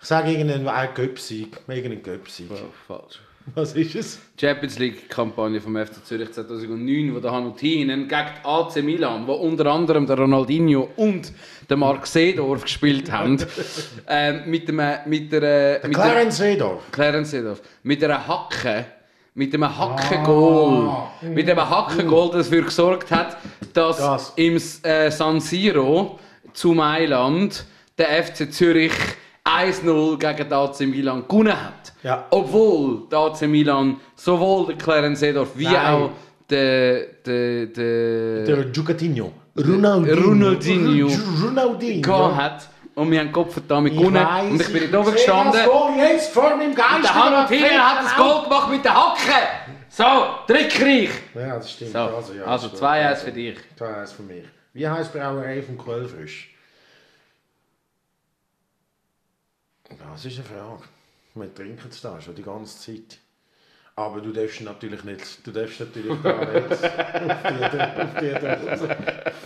ich sage irgendeinen Göpsieg. Irgendeinen Göpsieg. Oh, falsch. Was ist es? Champions League-Kampagne vom FC Zürich 2009, wo der Hanutinen gegen die AC Milan, wo unter anderem der Ronaldinho und der Marc Seedorf gespielt haben, ähm, mit, dem, mit der... Der mit Clarence Seedorf. Clarence Seedorf. Mit einer Hacke. Mit einem Hackengoal. Mit einem Hackengoal, das dafür gesorgt hat, dass Das. im äh, San Siro zu Mailand der FC Zürich 1-0 gegen den AC Milan gewonnen hat. Ja. Obwohl der AC Milan sowohl der Clarence Seedorf wie Nein. auch den, den, den Der Giucatinho. Ronaldinho. Ronaldinho. Ronaldinho. hat. Und wir haben Kopf damit Ich gewonnen. Und ich bin ich nicht oben gestanden. jetzt vor meinem Geist. Der Hanno Thiel hat das Goal gemacht mit der Hacke. So, trickreich. Ja, das stimmt. So, also, ja, also das 2-1 stimmt. für dich. 2-1 für mich. Wie die Brauerei vom Quellfrisch? Das ist eine Frage. Wir trinken es da schon die ganze Zeit. Aber du darfst natürlich nicht, du darfst natürlich da nicht auf die, auf die Dose.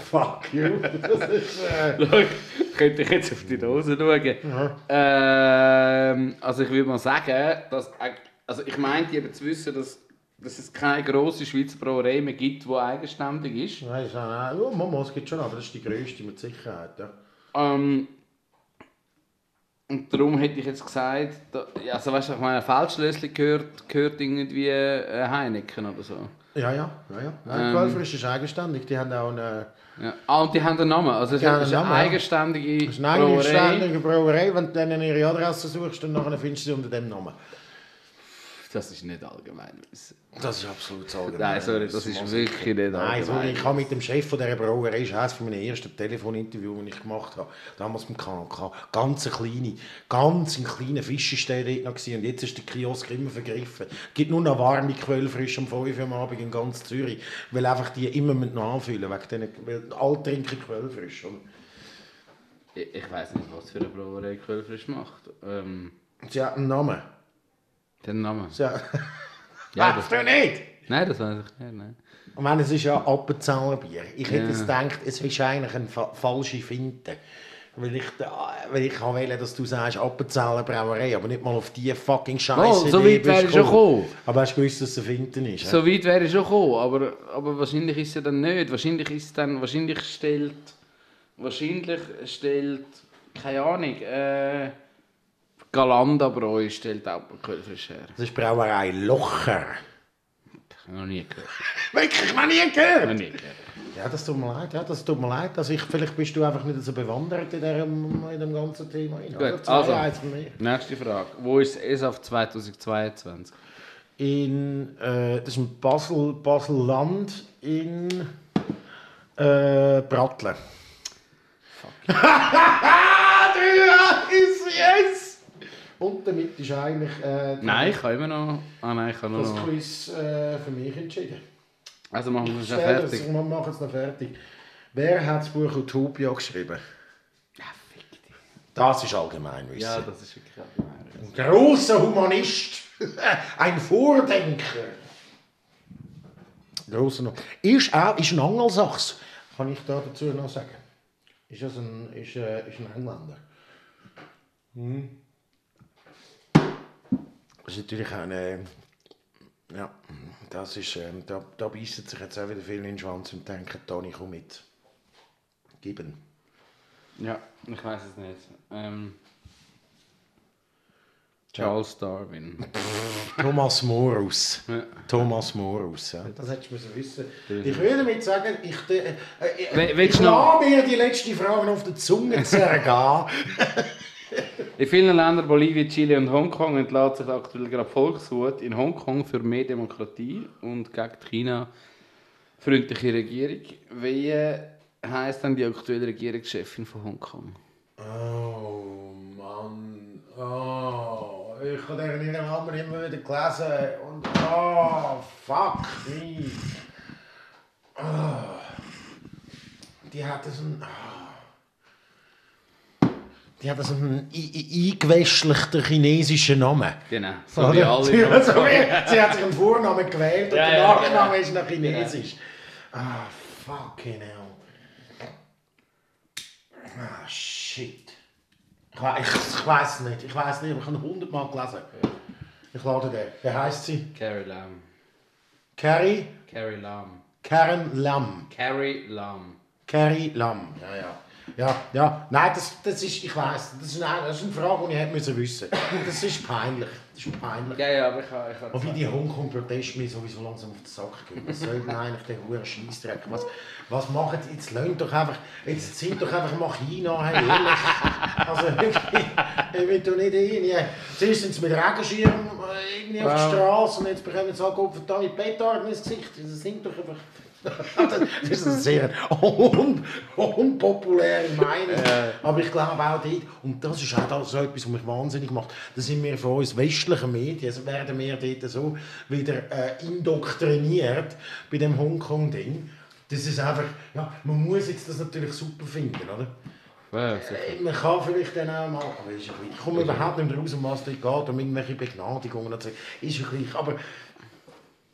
Fuck you. Das ist, äh, Schau, könnte ich jetzt auf die Dose schauen. Ähm, also ich würde mal sagen, dass, also ich meinte eben zu wissen, dass, dass es keine grosse Schweizer Brauerei mehr gibt, die eigenständig ist. Nein, ist auch, oh, Mama, es gibt schon, aber das ist die grösste mit Sicherheit. Ja. Ähm, und darum hätte ich jetzt gesagt, da, also weißt du, ich meine, Feldschlössli gehört, gehört irgendwie äh, Heineken oder so. Ja, ja, ja. ja. Nein, Ähm. Ist eigenständig. Die haben auch eine, Ja. Ah, und die haben einen Namen. Also es ist einen eine Namen, ja. eigenständige das ist eine Brauerei. eigenständige Brauerei. Wenn du dann ihre Adresse suchst, dann nachher findest du sie unter dem Namen. Das ist nicht allgemein. Das ist absolut allgemein. Nein, sorry, das ist wirklich nicht Nein, allgemein. sorry, ich habe mit dem Chef von dieser Brauerei, das ist eines meiner ersten Telefoninterviews, die ich gemacht habe, damals beim KNK, ganz eine kleine, ganz ein kleiner noch gewesen. und jetzt ist der Kiosk immer vergriffen. Es gibt nur noch warme Quellfrisch um 5 Uhr am Abend in ganz Zürich, weil einfach die immer mit nachfüllen, wegen denen, weil alle trinken Quellfrisch. Und Ich, ich weiß nicht, was für eine Brauerei Quellfrisch macht. Ähm, sie hat einen Namen. Den Namen. Hat... Ja, Weißt du nicht? Nein, das weiß ich nicht. Nein. Ich meine, es ist ja Appenzellerbier. Ich hätte Ja. jetzt gedacht, es ist eigentlich eine fa falsche Finte. Weil ich, weil ich wählen, dass du sagst Appenzeller Brauerei, aber nicht mal auf die fucking Scheiße. Oh, so weit wäre ich schon gekommen. Aber hast du gewusst, dass es eine Finte ist? So weit wäre ich schon gekommen, aber, aber wahrscheinlich ist es ja dann nicht. Wahrscheinlich ist es dann, wahrscheinlich stellt, wahrscheinlich stellt, keine Ahnung, äh, Galanda Bräu stellt auch Quellfrisch her. Das ist Brauerei Locher. Ich noch nie gehört. Wirklich noch nie Noch gehört? nie gehört. Ja, das tut mir leid. Ja, das tut mir leid. Also ich, vielleicht bist du einfach nicht so bewandert in dem, in dem ganzen Thema. Gut, also. Nächste Frage. Wo ist ESAF 2022? in äh, das ist ein Basel, Basel-Land in äh, Brattlen. Fuck. yes! Und damit ist eigentlich äh, Nein, ich kann immer noch. Ah nein, ich kann nur das noch. Quiz äh, für mich entschieden. Also machen wir es das- fertig. Wir machen es noch fertig. Wer hat das Buch Utopia geschrieben? Ja, fick dich. Das ist Allgemeinwissen. Ja, das ist wirklich allgemein. Ein großer Humanist, ein Vordenker. Grosser noch. Ist, auch, ist ein Angelsachs, kann ich da dazu noch sagen. Ist, das ein, ist, äh, ist ein Engländer. Hm. Das ist natürlich eine. Ja, das ist, ähm, da, da beißen sich jetzt auch wieder viele in den Schwanz und denken, Toni, komm mit. Geben. Ja, ich weiß es nicht. Ähm, Charles Darwin. Thomas Morus. Ja. Thomas Morus, ja. Das hättest du müssen wissen. Ich würde damit sagen, ich, äh, äh, We- ich, ich lasse mir die letzte Frage auf der Zunge zergehen. In vielen Ländern, Bolivien, Chile und Hongkong, entlädt sich aktuell gerade Volkswut in Hongkong für mehr Demokratie und gegen China-freundliche Regierung. Wie heisst dann die aktuelle Regierungschefin von Hongkong? oh Mann. Oh, ich habe den Namen immer wieder gelesen. Und oh, fuck me. Oh. Die hat so einen. Oh. Die hat so einen ei- ei- eingewäschlichten chinesischen Namen. Genau, so Oder? wie alle. sie, hat sie sich einen Vornamen gewählt und Ja, der Nachname ist noch chinesisch. Ah, fucking hell. Ah, shit. Ich, ich, ich weiß nicht, ich weiß nicht, aber ich habe hundertmal gelesen. Ich lade den. Wie heisst sie? Carrie Lam. Carrie? Carrie Lam. Karen Lam. Carrie Lam. Carrie Lam. Ja, ja. Ja, ja. Nein, das, das ist, ich weiss, das ist, nein, das ist eine Frage, die ich hätte müssen wissen Das ist peinlich. Das ist peinlich. Ja, ja, aber ich habe... Ich Wobei die Hongkong-Proteste mir sowieso langsam auf den Sack gehen. Was soll denn eigentlich der hohe Scheissdreck? Was, was machen die? Jetzt lasst doch einfach, jetzt sind doch einfach mal China, hey, ehrlich. Also wirklich, ich will doch nicht irgendwie, zuerst sind sie mit Regenschirm äh, irgendwie auf der Straße und jetzt bekommen sie auch verdammt mit Petarden ins Gesicht. Das sind doch einfach... das ist eine sehr un unpopuläre Meinung. Aber ich glaube auch dort, und das ist auch so etwas, was mich wahnsinnig macht, da sind wir von uns westlichen Medien, also werden wir dort so wieder äh, indoktriniert bei dem Hongkong-Ding. Das ist einfach, ja, man muss jetzt das natürlich super finden, oder? Ja. Äh, Man kann vielleicht dann auch mal, aber. Ich komme überhaupt nicht mehr raus, um was es geht, um irgendwelche Begnadigungen. Ist ja gleich, aber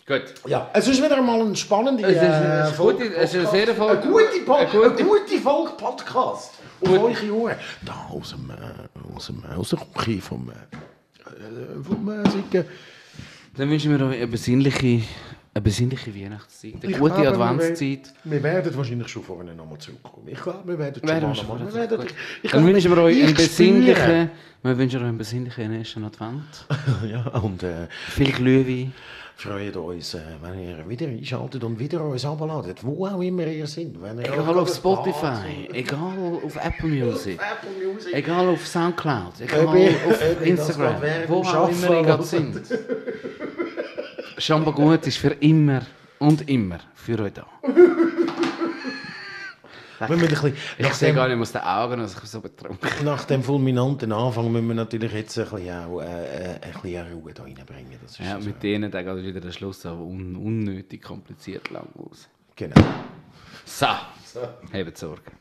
Gut. ja, es ist wieder einmal ein spannender äh, gut, Folge- es ist eine sehr Folge- Eine gute, Po- eine gute- eine gute Folge Podcast. Auf eure Ohren. Da aus dem, äh, aus dem, aus der Küche vom, äh, vom äh, Sicken. Dann wünschen wir euch eine besinnliche, eine besinnliche Weihnachtszeit, eine Ich gute glaube, Adventszeit. Wir, wir werden wahrscheinlich schon vorne nochmal zurückkommen. Ich glaube, wir werden schon Werden mal nochmal- werden- ich Dann wünschen wir euch einen besinnlichen, wir wünschen euch einen besinnlichen ersten Advent. Ja, und äh, Viel Glühwein. Freut uns, wenn ihr wieder einschaltet und wieder uns abladet, wo auch immer ihr seid. Wenn ihr Egal auf Spotify, egal auf Apple Music, Apple Music. egal auf Soundcloud, egal auf Instagram, wo auch immer ihr gerade sind. Schamba gut ist für immer und immer. Für euch da. Wir ein bisschen, Ich sehe gar nicht aus den Augen, dass ich so betrunken nach dem fulminanten Anfang müssen wir natürlich jetzt ein bisschen, auch, äh, äh, ein bisschen Ruhe da reinbringen. Das ist Ja, so. mit denen dann geht wieder der Schluss aber un unnötig kompliziert lang aus. Genau. So, habt Sorge.